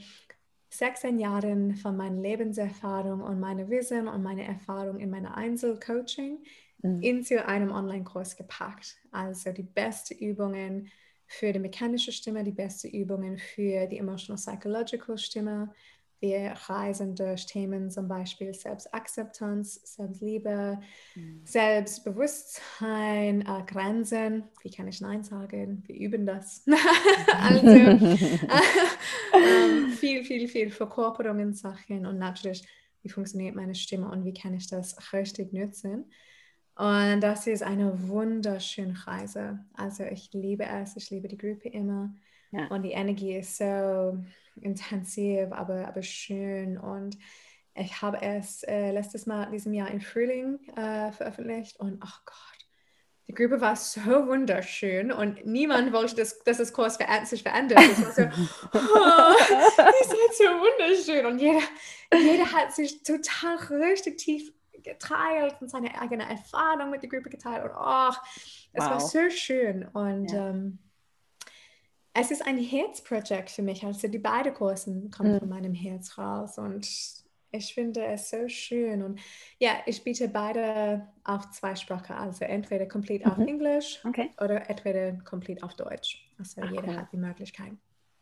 B: 16 Jahre von meiner Lebenserfahrung und meiner Wissen und meiner Erfahrung in meiner Einzelcoaching mhm. into einem Online-Kurs gepackt. Also die besten Übungen für die mechanische Stimme, die besten Übungen für die emotional psychological Stimme, wir reisen durch Themen zum Beispiel Selbstakzeptanz, Selbstliebe, mhm. Selbstbewusstsein, äh, Grenzen. Wie kann ich Nein sagen? Wir üben das. also äh, viel, viel, viel Verkörperungen, Sachen und natürlich, wie funktioniert meine Stimme und wie kann ich das richtig nutzen. Und das ist eine wunderschöne Reise. Also ich liebe es, ich liebe die Gruppe immer. Ja. Und die Energie ist so intensiv, aber, aber schön. Und ich habe es äh, letztes Mal diesem Jahr im Frühling äh, veröffentlicht und ach oh Gott, die Gruppe war so wunderschön und niemand wollte, dass, dass das Kurs sich verändert. Es war so, oh, ihr seid so wunderschön und jeder, jeder hat sich total richtig tief geteilt und seine eigene Erfahrung mit der Gruppe geteilt und ach, es wow. war so schön und ja. ähm, es ist ein Herzprojekt für mich. Also die beiden Kursen kommen mhm. von meinem Herz raus und ich finde es so schön. Und ja, ich biete beide auf zwei Sprachen, also entweder komplett mhm. auf Englisch okay. oder entweder komplett auf Deutsch. Also Ach, jeder cool. hat die Möglichkeit.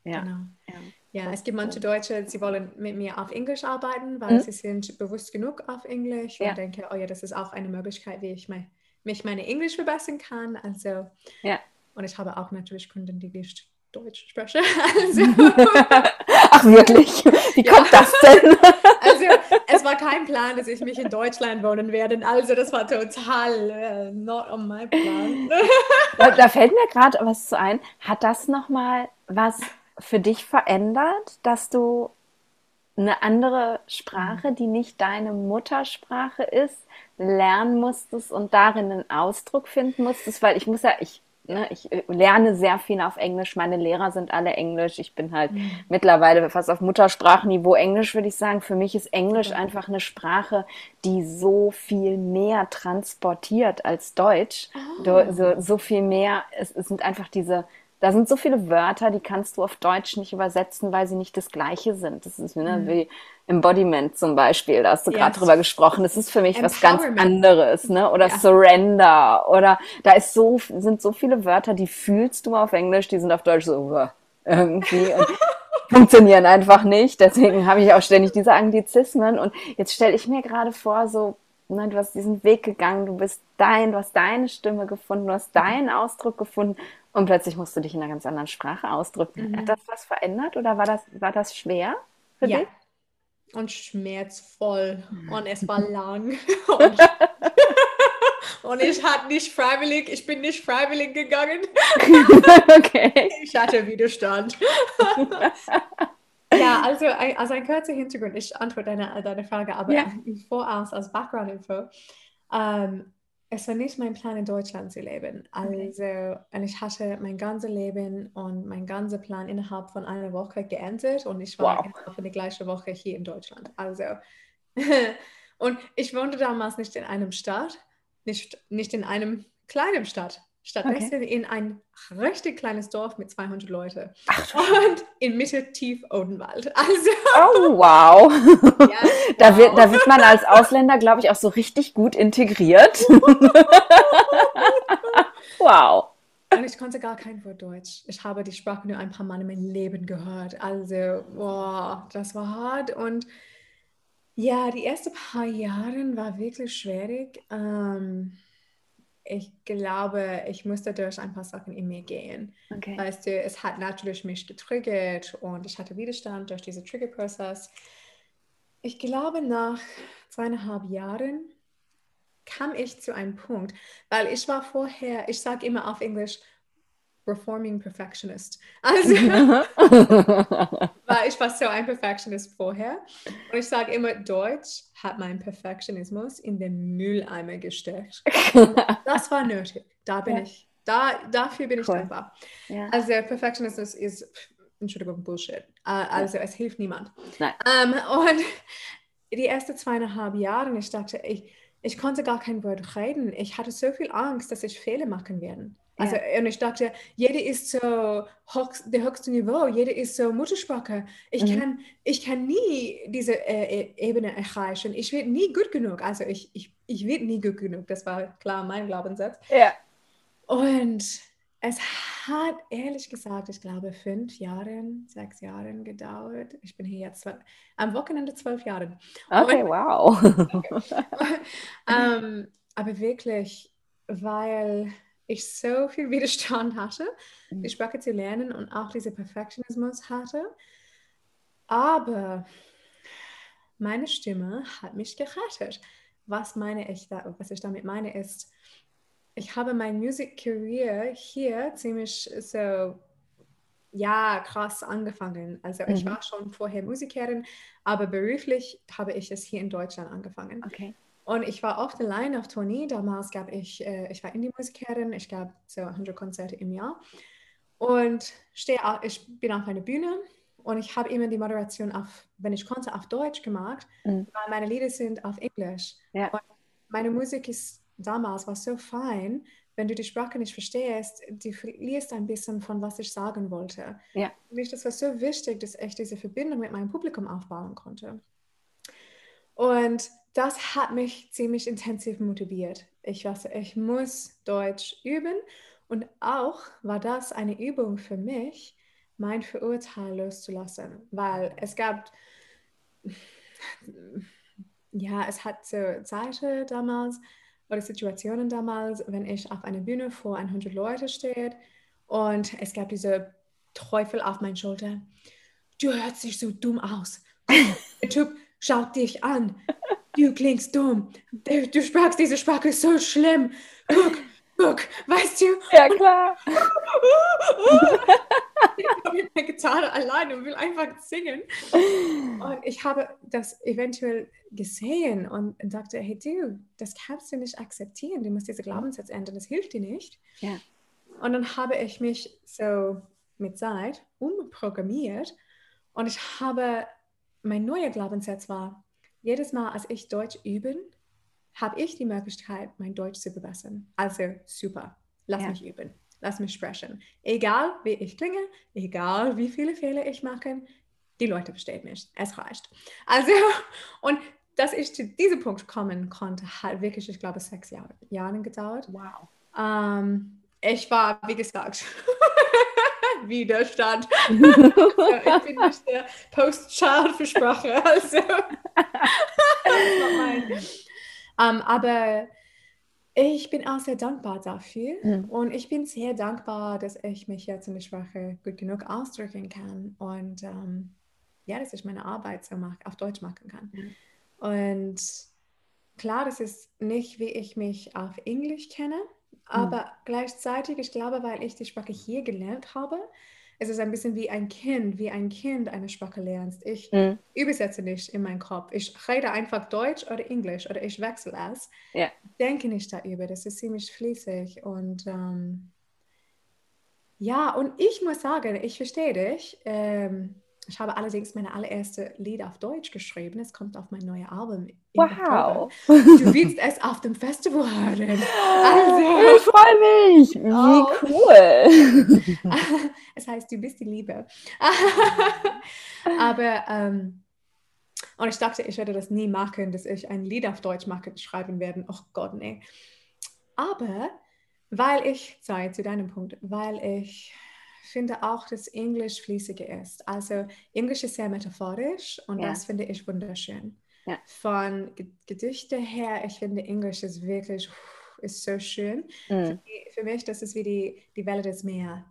B: Ja. Genau. Ja, ja es gibt manche Deutsche, sie wollen mit mir auf Englisch arbeiten, weil mhm. sie sind bewusst genug auf Englisch ja. und denke, oh ja, das ist auch eine Möglichkeit, wie ich mein, mich meine Englisch verbessern kann. Also ja. Und ich habe auch natürlich Kunden, die nicht Deutsch spreche. Also,
A: Ach wirklich? Wie ja. kommt das denn?
B: Also es war kein Plan, dass ich mich in Deutschland wohnen werde. Also das war total uh, not on my plan.
A: da, da fällt mir gerade was zu ein. Hat das nochmal was für dich verändert, dass du eine andere Sprache, die nicht deine Muttersprache ist, lernen musstest und darin einen Ausdruck finden musstest? Weil ich muss ja, ich ne, ich äh, lerne sehr viel auf Englisch. Meine Lehrer sind alle Englisch. Ich bin halt mhm. mittlerweile fast auf Muttersprachenniveau Englisch, würde ich sagen. Für mich ist Englisch einfach eine Sprache, die so viel mehr transportiert als Deutsch. Oh. So, so viel mehr. Es, es sind einfach diese da sind so viele Wörter, die kannst du auf Deutsch nicht übersetzen, weil sie nicht das Gleiche sind. Das ist ne, mhm. wie Embodiment zum Beispiel, da hast du yes. gerade drüber gesprochen. Das ist für mich was ganz anderes, ne? Oder ja. Surrender. Oder da ist so, sind so viele Wörter, die fühlst du auf Englisch, die sind auf Deutsch so uh, irgendwie. Und funktionieren einfach nicht. Deswegen habe ich auch ständig diese Anglizismen. Und jetzt stelle ich mir gerade vor, so, ne, du hast diesen Weg gegangen, du bist dein, du hast deine Stimme gefunden, du hast deinen Ausdruck gefunden und plötzlich musst du dich in einer ganz anderen Sprache ausdrücken. Mhm. Hat das was verändert oder war das, war das schwer für ja. dich?
B: Und schmerzvoll. Und es war lang. Und ich hatte nicht freiwillig, ich bin nicht freiwillig gegangen.
A: okay.
B: Ich hatte Widerstand. ja, also, also ein kurzer Hintergrund. Ich antworte deine, deine Frage, aber ja. im Voraus als Background-Info. Ähm, es war nicht mein Plan, in Deutschland zu leben. Also, und ich hatte mein ganzes Leben und mein ganzer Plan innerhalb von einer Woche geändert und ich war wow. innerhalb von der gleichen Woche hier in Deutschland. Also, und ich wohnte damals nicht in einem Stadt, nicht, nicht in einem kleinen Stadt. Stattdessen okay. in ein richtig kleines Dorf mit 200 Leuten. Und in Mitte tief Odenwald. Also,
A: oh, wow. Ja, da, wow. Wird, da wird man als Ausländer, glaube ich, auch so richtig gut integriert. wow.
B: Und ich konnte gar kein Wort Deutsch. Ich habe die Sprache nur ein paar Mal in meinem Leben gehört. Also, wow, das war hart. Und ja, die ersten paar Jahre war wirklich schwierig. Ähm, ich glaube, ich musste durch ein paar Sachen in mir gehen. Okay. Weißt du, es hat natürlich mich getriggert und ich hatte Widerstand durch diesen Triggerprozess. Ich glaube, nach zweieinhalb Jahren kam ich zu einem Punkt, weil ich war vorher, ich sage immer auf Englisch, Reforming Perfectionist. Also, weil ich war so ein Perfectionist vorher. Und ich sage immer, Deutsch hat meinen Perfektionismus in den Mülleimer gesteckt. das war nötig. Da bin ja. ich. Da, dafür bin ich cool. dankbar. Ja. Also Perfektionismus ist, Entschuldigung, Bullshit. Uh, also es hilft niemand. Um, und die ersten zweieinhalb Jahre, ich dachte, ich, ich konnte gar kein Wort reden. Ich hatte so viel Angst, dass ich Fehler machen werde. Also, ja. und ich dachte, jeder ist so hoch, der höchste Niveau, jeder ist so Muttersprache. Ich, mhm. kann, ich kann nie diese äh, äh, Ebene erreichen. Ich werde nie gut genug. Also ich, ich, ich werde nie gut genug. Das war klar mein Glaubenssatz.
A: Ja.
B: Und es hat ehrlich gesagt, ich glaube, fünf Jahre, sechs Jahre gedauert. Ich bin hier jetzt am Wochenende zwölf Jahre.
A: Okay, und, wow.
B: Okay. ähm, aber wirklich, weil ich so viel Widerstand hatte, mhm. die Sprache zu lernen und auch diesen Perfektionismus hatte. Aber meine Stimme hat mich gerettet. Was meine ich da, was ich damit meine ist, ich habe mein Music Career hier ziemlich so ja krass angefangen. Also mhm. ich war schon vorher Musikerin, aber beruflich habe ich es hier in Deutschland angefangen.
A: Okay.
B: Und ich war oft allein auf Tournee. Damals gab ich, äh, ich war Indie-Musikerin, ich gab so 100 Konzerte im Jahr. Und stehe, ich bin auf einer Bühne und ich habe immer die Moderation auf, wenn ich konnte, auf Deutsch gemacht, mhm. weil meine Lieder sind auf Englisch.
A: Ja. Und
B: meine Musik ist damals war so fein, wenn du die Sprache nicht verstehst, du verlierst ein bisschen von was ich sagen wollte.
A: Ja.
B: Und das war so wichtig, dass ich diese Verbindung mit meinem Publikum aufbauen konnte. Und das hat mich ziemlich intensiv motiviert. Ich weiß, ich muss Deutsch üben und auch war das eine Übung für mich, mein Verurteil loszulassen, weil es gab, ja, es hat so Zeiten damals oder Situationen damals, wenn ich auf einer Bühne vor 100 Leuten stehe und es gab diese Teufel auf meinen Schulter. Du hörst dich so dumm aus. Der Typ schaut dich an du klingst dumm, du, du sprachst diese Sprache so schlimm. Guck, guck, weißt du?
A: Ja, klar.
B: ich habe mit meiner Gitarre allein und will einfach singen. Und ich habe das eventuell gesehen und dachte, hey du, das kannst du nicht akzeptieren. Du musst diese Glaubenssatz ändern, das hilft dir nicht.
A: Ja.
B: Und dann habe ich mich so mit Zeit umprogrammiert und ich habe, mein neuer Glaubenssatz war, jedes Mal, als ich Deutsch übe, habe ich die Möglichkeit, mein Deutsch zu verbessern. Also super, lass ja. mich üben, lass mich sprechen. Egal wie ich klinge, egal wie viele Fehler ich mache, die Leute verstehen mich. Es reicht. Also, und dass ich zu diesem Punkt kommen konnte, hat wirklich, ich glaube, sechs Jahre, Jahre gedauert.
A: Wow.
B: Ähm, ich war, wie gesagt, Widerstand. ich bin nicht der Post-Child für Sprache. Also, um, aber ich bin auch sehr dankbar dafür mhm. und ich bin sehr dankbar, dass ich mich jetzt in der Sprache gut genug ausdrücken kann und um, ja, dass ich meine Arbeit so mach, auf Deutsch machen kann. Mhm. Und klar, das ist nicht, wie ich mich auf Englisch kenne, aber mhm. gleichzeitig, ich glaube, weil ich die Sprache hier gelernt habe, es ist ein bisschen wie ein Kind, wie ein Kind eine Sprache lernst. Ich mhm. übersetze nicht in meinen Kopf. Ich rede einfach Deutsch oder Englisch oder ich wechsle es. Ja. Denke nicht darüber. Das ist ziemlich fließig. Und ähm, ja, und ich muss sagen, ich verstehe dich. Ähm, ich habe allerdings meine allererste Lied auf Deutsch geschrieben. Es kommt auf mein neues Album.
A: Wow.
B: Du willst es auf dem Festival hören.
A: Also, ich freue mich. Wie
B: oh. cool. es heißt, du bist die Liebe. Aber, ähm, und ich dachte, ich werde das nie machen, dass ich ein Lied auf Deutsch machen, schreiben werde. Oh Gott, nee. Aber, weil ich, sei zu deinem Punkt, weil ich finde auch, dass Englisch fließiger ist. Also Englisch ist sehr metaphorisch und ja. das finde ich wunderschön. Ja. Von Gedichte her, ich finde Englisch ist wirklich ist so schön. Mhm. Für, für, mich, das ist wie die, die Welle des Meeres.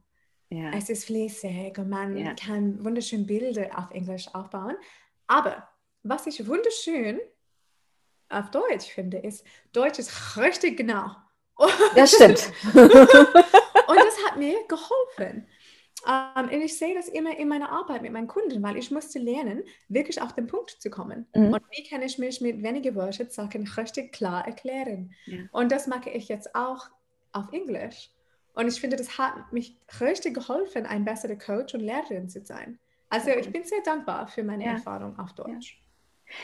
B: Ja. Es ist fließig und man kann wunderschöne Bilder auf Englisch aufbauen. Aber was ich wunderschön auf Deutsch finde, ist, Deutsch ist richtig genau.
A: Das stimmt.
B: und das hat mir geholfen. Ähm, und ich sehe das immer in meiner Arbeit mit meinen Kunden, weil ich musste lernen, wirklich auf den Punkt zu kommen. Mhm. Und wie kann ich mich mit wenigen Worten Sachen richtig klar erklären? Ja. Und das mache ich jetzt auch auf Englisch. Und ich finde, das hat mich richtig geholfen, ein besserer Coach und Lehrerin zu sein. Also ich bin sehr dankbar für meine ja. Erfahrung auf Deutsch. Ja.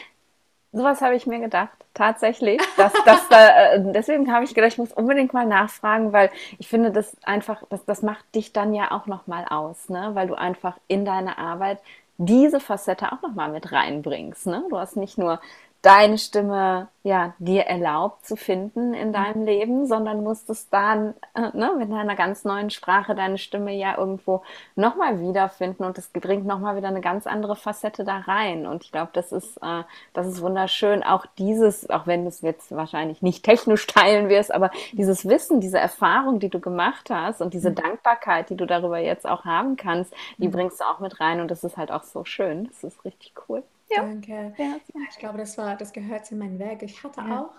A: Sowas habe ich mir gedacht, tatsächlich. Dass, dass da, äh, deswegen habe ich gedacht, ich muss unbedingt mal nachfragen, weil ich finde, das einfach, das, das macht dich dann ja auch nochmal aus, ne? weil du einfach in deine Arbeit diese Facette auch nochmal mit reinbringst. Ne? Du hast nicht nur deine Stimme ja dir erlaubt zu finden in mhm. deinem Leben, sondern musstest dann äh, ne, mit einer ganz neuen Sprache deine Stimme ja irgendwo nochmal wiederfinden und es bringt nochmal wieder eine ganz andere Facette da rein. Und ich glaube, das ist, äh, das ist wunderschön. Auch dieses, auch wenn du es jetzt wahrscheinlich nicht technisch teilen wirst, aber dieses Wissen, diese Erfahrung, die du gemacht hast und diese mhm. Dankbarkeit, die du darüber jetzt auch haben kannst, die mhm. bringst du auch mit rein und das ist halt auch so schön. Das ist richtig cool.
B: Ja. Danke. Ja. Ich glaube, das war, das gehört zu meinem Weg. Ich hatte ja. auch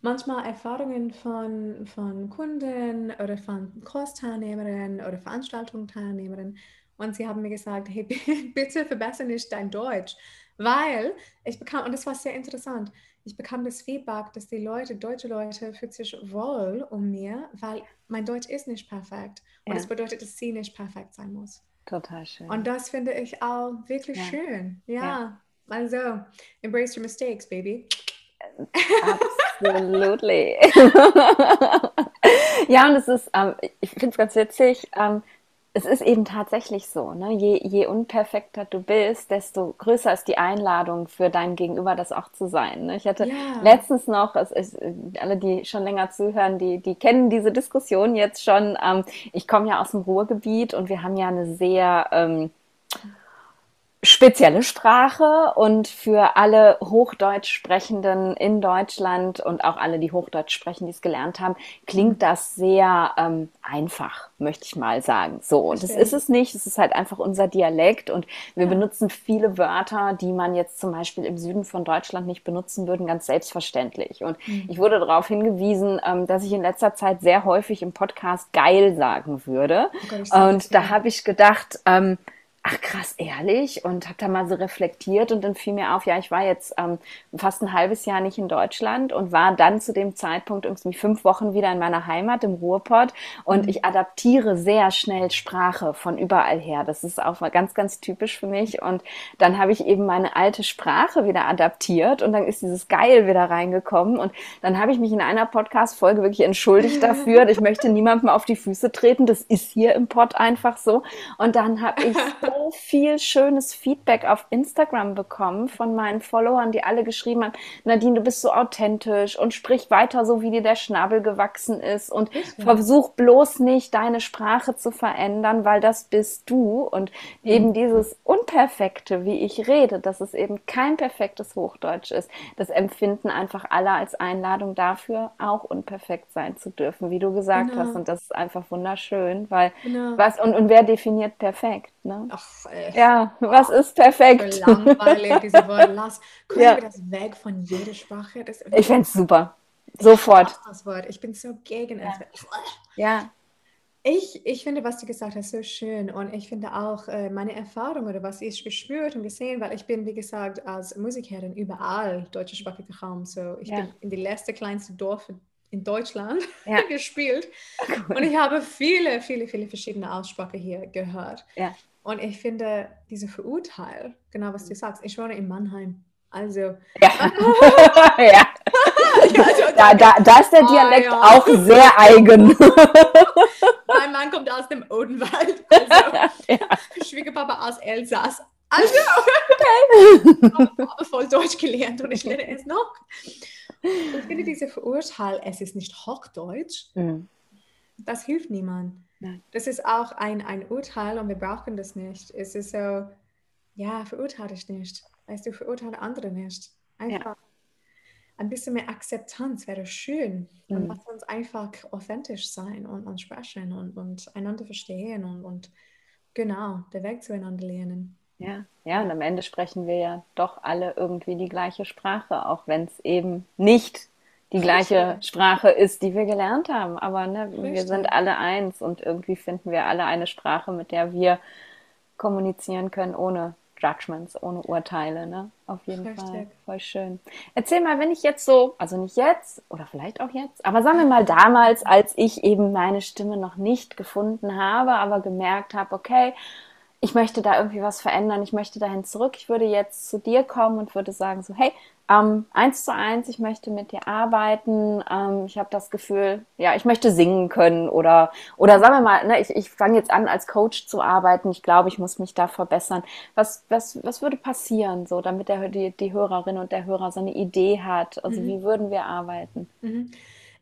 B: manchmal Erfahrungen von, von Kunden oder von Kursteilnehmerinnen oder Veranstaltungsteilnehmerinnen und sie haben mir gesagt, hey, bitte verbessere nicht dein Deutsch, weil ich bekam, und das war sehr interessant, ich bekam das Feedback, dass die Leute, deutsche Leute, fühlt sich wohl um mir, weil mein Deutsch ist nicht perfekt. Und ja. das bedeutet, dass sie nicht perfekt sein muss.
A: Total schön.
B: Und das finde ich auch wirklich ja. schön. Ja. ja. Also, embrace your mistakes, baby.
A: Absolutely. ja, und es ist, ähm, ich finde es ganz witzig, ähm, es ist eben tatsächlich so, ne? je, je unperfekter du bist, desto größer ist die Einladung für dein Gegenüber, das auch zu sein. Ne? Ich hatte ja. letztens noch, es, es, alle, die schon länger zuhören, die, die kennen diese Diskussion jetzt schon. Ähm, ich komme ja aus dem Ruhrgebiet und wir haben ja eine sehr... Spezielle Sprache und für alle Hochdeutsch Sprechenden in Deutschland und auch alle, die Hochdeutsch sprechen, die es gelernt haben, klingt das sehr ähm, einfach, möchte ich mal sagen. So, und das ist es nicht. Es ist halt einfach unser Dialekt und wir ja. benutzen viele Wörter, die man jetzt zum Beispiel im Süden von Deutschland nicht benutzen würden, ganz selbstverständlich. Und mhm. ich wurde darauf hingewiesen, ähm, dass ich in letzter Zeit sehr häufig im Podcast geil sagen würde. Oh und da habe ich gedacht, ähm, ach krass, ehrlich? Und habe da mal so reflektiert und dann fiel mir auf, ja, ich war jetzt ähm, fast ein halbes Jahr nicht in Deutschland und war dann zu dem Zeitpunkt irgendwie fünf Wochen wieder in meiner Heimat im Ruhrpott und mhm. ich adaptiere sehr schnell Sprache von überall her. Das ist auch mal ganz, ganz typisch für mich und dann habe ich eben meine alte Sprache wieder adaptiert und dann ist dieses Geil wieder reingekommen und dann habe ich mich in einer Podcast-Folge wirklich entschuldigt dafür. ich möchte niemandem auf die Füße treten. Das ist hier im Pod einfach so. Und dann habe ich viel schönes Feedback auf Instagram bekommen von meinen Followern, die alle geschrieben haben, Nadine, du bist so authentisch und sprich weiter so, wie dir der Schnabel gewachsen ist und ja. versuch bloß nicht deine Sprache zu verändern, weil das bist du und mhm. eben dieses Unperfekte, wie ich rede, dass es eben kein perfektes Hochdeutsch ist, das empfinden einfach alle als Einladung dafür, auch unperfekt sein zu dürfen, wie du gesagt genau. hast und das ist einfach wunderschön, weil genau. was und, und wer definiert perfekt? Ne? Ach, ja, was ist perfekt?
B: Langweilig, diese Worte. Lass, können ja. wir das weg von jeder Sprache? Das,
A: ich fände es super. Sofort.
B: Das Wort. Ich bin so gegen es.
A: Ja. ja.
B: Ich, ich finde, was du gesagt hast, so schön. Und ich finde auch äh, meine Erfahrung oder was ich gespürt und gesehen, weil ich bin, wie gesagt, als Musikerin überall deutschsprachig gekommen. So, ich ja. bin in die letzte kleinste Dorf in Deutschland ja. gespielt. Cool. Und ich habe viele, viele, viele verschiedene Aussprachen hier gehört.
A: Ja.
B: Und ich finde, diese Verurteil, genau was du sagst, ich wohne in Mannheim. Also. Ja.
A: ja. also, da, da, da, ist der ah, Dialekt ah, ja. auch sehr eigen.
B: mein Mann kommt aus dem Odenwald. Also, ja. Schwiegerpapa aus Elsass. Also, okay. habe voll Deutsch gelernt und ich lerne es noch. Ich finde diese Verurteilung, es ist nicht Hochdeutsch, mhm. das hilft niemand. Nein. Das ist auch ein, ein Urteil und wir brauchen das nicht. Es ist so, ja, verurteile dich nicht. Weißt du, verurteile andere nicht. Einfach ja. ein bisschen mehr Akzeptanz wäre schön. Mhm. Und lass uns einfach authentisch sein und, und sprechen und, und einander verstehen und, und genau, der Weg zueinander lernen.
A: Ja, ja, und am Ende sprechen wir ja doch alle irgendwie die gleiche Sprache, auch wenn es eben nicht die gleiche. Sprache ist, die wir gelernt haben. Aber ne, wir sind alle eins und irgendwie finden wir alle eine Sprache, mit der wir kommunizieren können, ohne Judgments, ohne Urteile. Ne? Auf jeden Richtig. Fall. Voll schön. Erzähl mal, wenn ich jetzt so, also nicht jetzt oder vielleicht auch jetzt, aber sagen wir mal damals, als ich eben meine Stimme noch nicht gefunden habe, aber gemerkt habe, okay, ich möchte da irgendwie was verändern, ich möchte dahin zurück, ich würde jetzt zu dir kommen und würde sagen so, hey, ähm, eins zu eins, ich möchte mit dir arbeiten, ähm, ich habe das Gefühl, ja, ich möchte singen können oder, oder sagen wir mal, ne, ich, ich fange jetzt an, als Coach zu arbeiten, ich glaube, ich muss mich da verbessern. Was, was, was würde passieren, so, damit der, die, die Hörerin und der Hörer so eine Idee hat? Also mhm. wie würden wir arbeiten?
B: Mhm.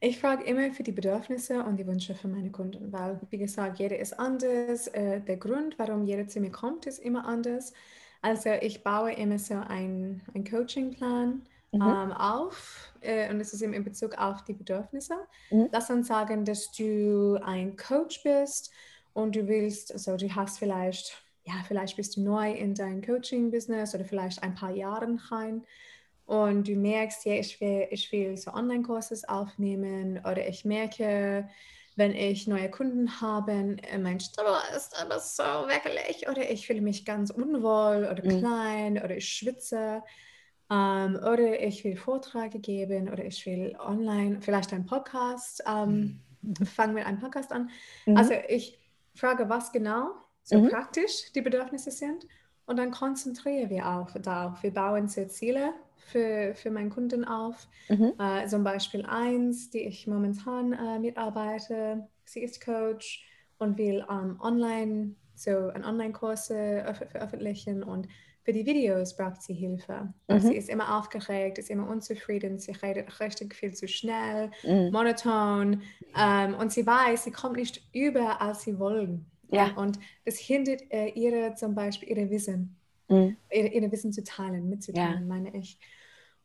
B: Ich frage immer für die Bedürfnisse und die Wünsche für meine Kunden, weil, wie gesagt, jeder ist anders. Äh, der Grund, warum jeder zu mir kommt, ist immer anders. Also ich baue immer so einen Coachingplan mhm. ähm, auf äh, und das ist immer in Bezug auf die Bedürfnisse. Mhm. Lass uns sagen, dass du ein Coach bist und du willst, also du hast vielleicht, ja, vielleicht bist du neu in dein Coaching-Business oder vielleicht ein paar Jahre rein und du merkst, ja, ich will, ich will so Online-Kurses aufnehmen oder ich merke, wenn ich neue Kunden habe, äh, mein Stimme ist aber so wackelig oder ich fühle mich ganz unwohl oder mhm. klein oder ich schwitze ähm, oder ich will Vorträge geben oder ich will online vielleicht einen Podcast, ähm, mhm. fangen mit einem Podcast an. Mhm. Also ich frage, was genau so mhm. praktisch die Bedürfnisse sind und dann konzentrieren wir auch darauf. Wir bauen so Ziele für, für meinen Kunden auf. Mhm. Äh, zum Beispiel eins, die ich momentan äh, mitarbeite. Sie ist Coach und will ähm, online so einen Online-Kurs veröffentlichen und für die Videos braucht sie Hilfe. Mhm. Sie ist immer aufgeregt, ist immer unzufrieden, sie redet richtig viel zu schnell, mhm. monoton ähm, und sie weiß, sie kommt nicht über, als sie wollen.
A: Ja.
B: Und das hindert äh, ihre zum Beispiel ihre Wissen, mhm. ihre, ihre, Wissen zu teilen, mitzuteilen, ja. meine ich.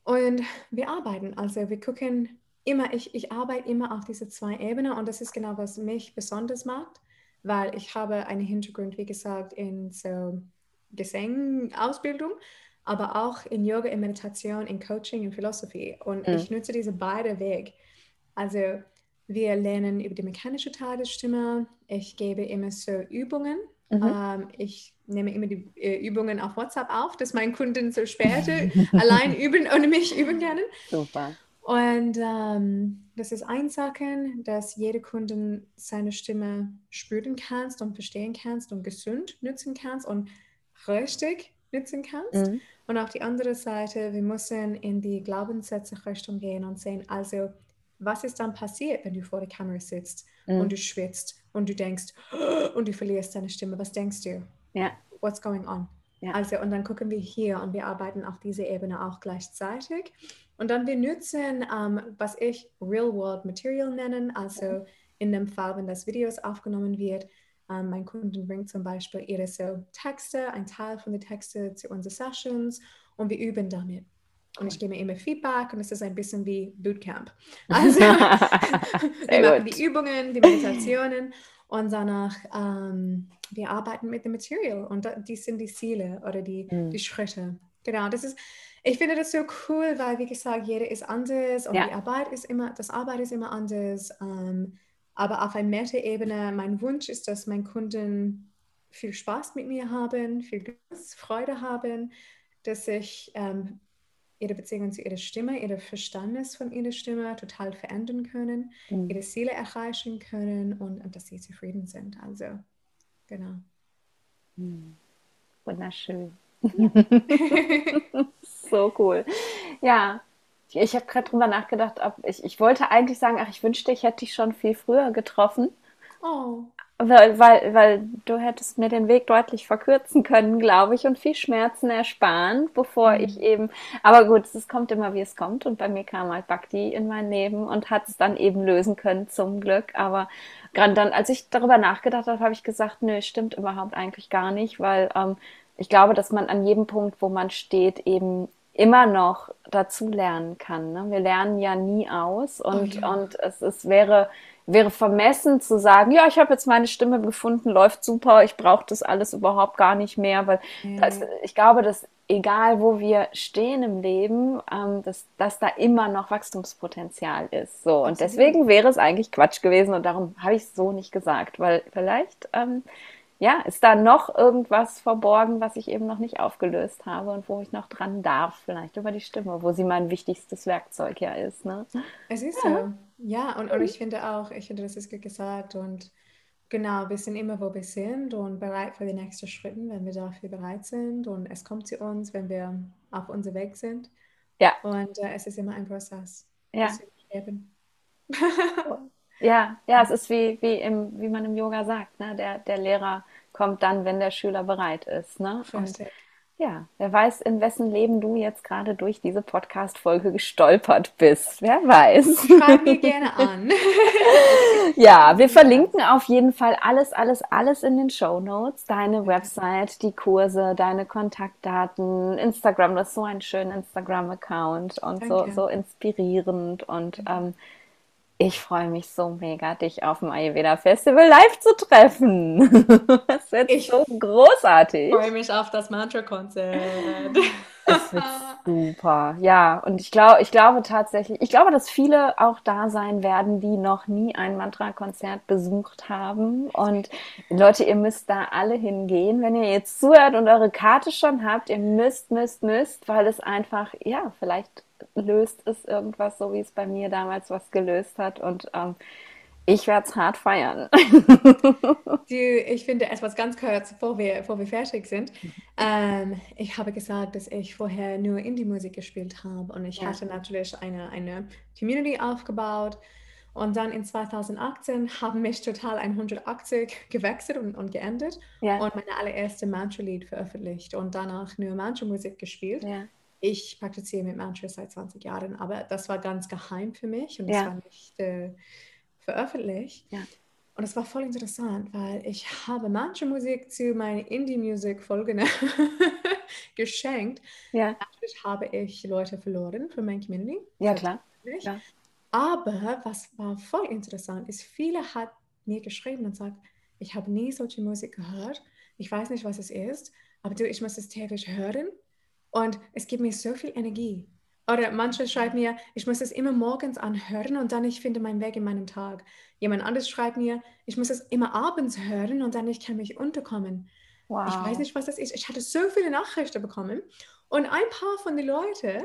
B: Und wir arbeiten, also wir gucken immer, ich, ich arbeite immer auf diese zwei Ebenen und das ist genau, was mich besonders macht, weil ich habe einen Hintergrund, wie gesagt, in so Gesang-Ausbildung, aber auch in Yoga, in Meditation, in Coaching, in Philosophie. Und mhm. ich nutze diese beide Wege. Also wir lernen über die mechanische Teil der Stimme. Ich gebe immer so Übungen. Mhm. Ähm, ich nehme immer die äh, Übungen auf WhatsApp auf, dass meine Kunden so später allein üben ohne mich üben können.
A: Super.
B: Und ähm, das ist ein Sachen, dass jede Kunde seine Stimme spüren kannst und verstehen kannst und gesund nutzen kannst und richtig nutzen kannst. Mhm. Und auf die andere Seite, wir müssen in die Glaubenssätze Richtung gehen und sehen, also was ist dann passiert, wenn du vor der Kamera sitzt mhm. und du schwitzt und du denkst und du verlierst deine Stimme? Was denkst du?
A: Ja.
B: What's going on? Ja. Also, und dann gucken wir hier und wir arbeiten auf dieser Ebene auch gleichzeitig. Und dann wir nutzen, ähm, was ich Real World Material nennen, also in dem Fall, wenn das Videos aufgenommen wird, ähm, mein Kunden bringt zum Beispiel ihre so Texte, ein Teil von den Texten zu unseren Sessions und wir üben damit. Und ich gebe immer Feedback und es ist ein bisschen wie Bootcamp. Also wir machen die Übungen, die Meditationen und danach ähm, wir arbeiten mit dem Material und die sind die Ziele oder die, mhm. die Schritte. Genau, das ist, ich finde das so cool, weil wie gesagt, jeder ist anders und ja. die Arbeit ist immer, das Arbeit ist immer anders. Ähm, aber auf einer Meta-Ebene, mein Wunsch ist, dass meine Kunden viel Spaß mit mir haben, viel Freude haben, dass ich ähm, ihre Beziehung zu ihrer Stimme, ihre Verständnis von ihrer Stimme total verändern können, mhm. ihre Ziele erreichen können und, und, dass sie zufrieden sind. Also, genau.
A: Mhm. Wunderschön. Ja. so cool. Ja, ich habe gerade drüber nachgedacht, ob ich, ich wollte eigentlich sagen, ach, ich wünschte, ich hätte dich schon viel früher getroffen. Oh. Weil, weil, weil du hättest mir den Weg deutlich verkürzen können, glaube ich, und viel Schmerzen ersparen, bevor mhm. ich eben. Aber gut, es kommt immer, wie es kommt. Und bei mir kam halt Bhakti in mein Leben und hat es dann eben lösen können, zum Glück. Aber gerade dann, als ich darüber nachgedacht habe, habe ich gesagt, nö, stimmt überhaupt eigentlich gar nicht, weil ähm, ich glaube, dass man an jedem Punkt, wo man steht, eben immer noch dazu lernen kann. Ne? Wir lernen ja nie aus und, oh ja. und es, es wäre wäre vermessen zu sagen, ja, ich habe jetzt meine Stimme gefunden, läuft super, ich brauche das alles überhaupt gar nicht mehr, weil mhm. das, ich glaube, dass egal wo wir stehen im Leben, ähm, dass, dass da immer noch Wachstumspotenzial ist. So und deswegen wäre es eigentlich Quatsch gewesen und darum habe ich es so nicht gesagt, weil vielleicht ähm, ja, ist da noch irgendwas verborgen, was ich eben noch nicht aufgelöst habe und wo ich noch dran darf, vielleicht über die Stimme, wo sie mein wichtigstes Werkzeug ja ist. Ne?
B: Es ist ja. so. Ja, und, und ich finde auch, ich finde, das ist gut gesagt und genau, wir sind immer, wo wir sind und bereit für die nächsten Schritte, wenn wir dafür bereit sind und es kommt zu uns, wenn wir auf unserem Weg sind. Ja. Und äh, es ist immer ein Prozess.
A: Ja. Ja, ja, es ist wie, wie, im, wie man im Yoga sagt, ne? der, der Lehrer kommt dann, wenn der Schüler bereit ist. Ne? Und, ja, wer weiß, in wessen Leben du jetzt gerade durch diese Podcast-Folge gestolpert bist. Wer weiß.
B: Schreib mir gerne an.
A: ja, wir verlinken auf jeden Fall alles, alles, alles in den Show Notes. Deine Website, die Kurse, deine Kontaktdaten, Instagram, das ist so ein schöner Instagram-Account und so, so inspirierend und ähm, ich freue mich so mega, dich auf dem Ayurveda Festival live zu treffen. Das wird ich so großartig.
B: Ich freue mich auf das Mantra-Konzert.
A: Es wird super. Ja, und ich glaube, ich glaube tatsächlich, ich glaube, dass viele auch da sein werden, die noch nie ein Mantra-Konzert besucht haben. Und Leute, ihr müsst da alle hingehen. Wenn ihr jetzt zuhört und eure Karte schon habt, ihr müsst, müsst, müsst, weil es einfach, ja, vielleicht löst es irgendwas, so wie es bei mir damals was gelöst hat. Und ähm, ich werde es hart feiern.
B: Die, ich finde etwas ganz kurz, bevor wir, bevor wir fertig sind. Ähm, ich habe gesagt, dass ich vorher nur Indie-Musik gespielt habe und ich ja. hatte natürlich eine, eine Community aufgebaut. Und dann in 2018 haben mich total 180 gewechselt und, und geändert ja. und meine allererste Mantra-Lied veröffentlicht und danach nur Mantra-Musik gespielt. Ja ich praktiziere mit Mantras seit 20 Jahren, aber das war ganz geheim für mich und ja. das war nicht äh, veröffentlicht. Ja. Und es war voll interessant, weil ich habe Mantra-Musik zu meinen Indie-Music-Folgen geschenkt. Ja. Natürlich habe ich Leute verloren von meiner Community.
A: Ja, klar.
B: Ja. Aber was war voll interessant ist, viele hat mir geschrieben und sagt, ich habe nie solche Musik gehört. Ich weiß nicht, was es ist, aber du, ich muss es täglich hören und es gibt mir so viel Energie. Oder manche schreiben mir, ich muss es immer morgens anhören und dann ich finde meinen Weg in meinem Tag. Jemand anderes schreibt mir, ich muss es immer abends hören und dann ich kann mich unterkommen. Wow. Ich weiß nicht, was das ist. Ich hatte so viele Nachrichten bekommen und ein paar von den Leuten,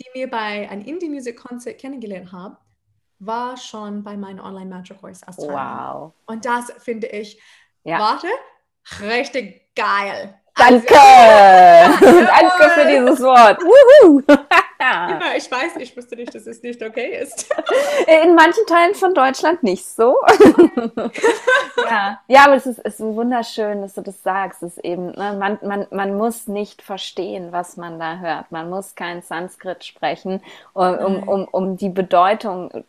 B: die mir bei einem Indie-Music-Konzert kennengelernt haben, war schon bei meinem Online-Mantra-Kurs als Wow. Und das finde ich, ja. warte, richtig geil.
A: Danke! Danke für dieses Wort. Wuhu.
B: ja, ich weiß, ich wusste nicht, dass es nicht okay ist.
A: In manchen Teilen von Deutschland nicht so. ja. ja, aber es ist, ist wunderschön, dass du das sagst. Es ist eben, ne, man, man, man muss nicht verstehen, was man da hört. Man muss kein Sanskrit sprechen, um, um, um, um die Bedeutung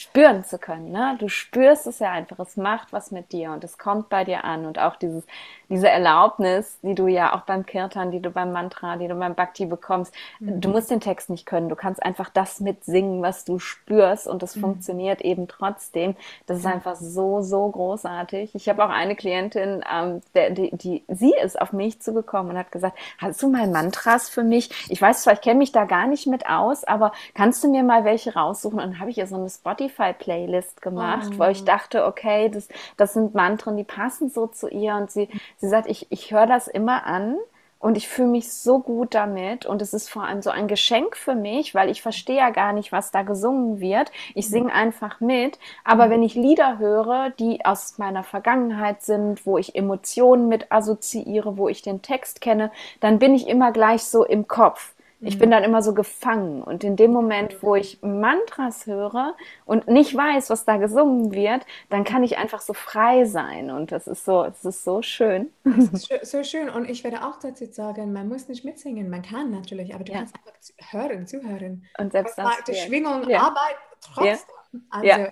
A: spüren zu können. Ne? Du spürst es ja einfach, es macht was mit dir und es kommt bei dir an. Und auch dieses, diese Erlaubnis, die du ja auch beim Kirtan, die du beim Mantra, die du beim Bhakti bekommst, mhm. du musst den Text nicht können. Du kannst einfach das mitsingen, was du spürst und es mhm. funktioniert eben trotzdem. Das ist einfach so, so großartig. Ich habe auch eine Klientin, ähm, der, die, die, sie ist auf mich zugekommen und hat gesagt, hast du mal Mantras für mich? Ich weiß zwar, ich kenne mich da gar nicht mit aus, aber kannst du mir mal welche raussuchen? Und dann habe ich ihr so eine Spotify-Playlist gemacht, oh. wo ich dachte, okay, das, das sind Mantren, die passen so zu ihr. Und sie, sie sagt, ich, ich höre das immer an und ich fühle mich so gut damit und es ist vor allem so ein Geschenk für mich, weil ich verstehe ja gar nicht, was da gesungen wird. Ich singe einfach mit. Aber wenn ich Lieder höre, die aus meiner Vergangenheit sind, wo ich Emotionen mit assoziiere, wo ich den Text kenne, dann bin ich immer gleich so im Kopf. Ich bin mhm. dann immer so gefangen. Und in dem Moment, wo ich Mantras höre und nicht weiß, was da gesungen wird, dann kann ich einfach so frei sein. Und das ist so, es ist so schön.
B: Ist so schön. Und ich werde auch dazu sagen, man muss nicht mitsingen. Man kann natürlich, aber du ja. kannst einfach hören, zuhören.
A: Und selbst das.
B: Die Schwingung, ja. Arbeit trotzdem. Ja. Also, ja.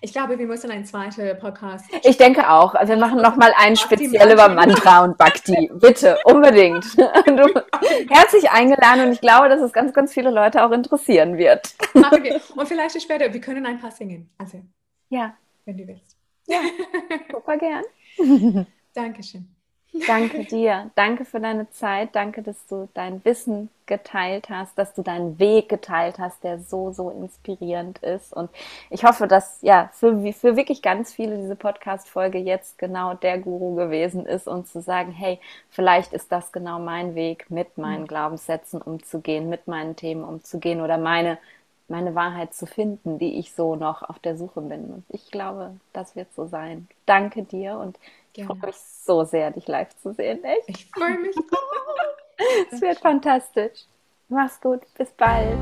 B: Ich glaube, wir müssen einen zweiten Podcast.
A: Ich denke auch. Also wir machen nochmal einen speziell über Mantra und Bhakti. Bitte, unbedingt. Du, herzlich eingeladen und ich glaube, dass es ganz, ganz viele Leute auch interessieren wird.
B: Und vielleicht später, wir können ein paar singen. Also,
A: ja.
B: Wenn du willst.
A: Ja, super gern.
B: Dankeschön.
A: Danke dir. Danke für deine Zeit. Danke, dass du dein Wissen geteilt hast, dass du deinen Weg geteilt hast, der so, so inspirierend ist. Und ich hoffe, dass ja für, für wirklich ganz viele diese Podcast-Folge jetzt genau der Guru gewesen ist und zu sagen, hey, vielleicht ist das genau mein Weg, mit meinen mhm. Glaubenssätzen umzugehen, mit meinen Themen umzugehen oder meine meine Wahrheit zu finden, die ich so noch auf der Suche bin. Und ich glaube, das wird so sein. Danke dir und ich freue mich so sehr, dich live zu sehen. Echt?
B: Ich freue mich.
A: es wird fantastisch. Mach's gut. Bis bald.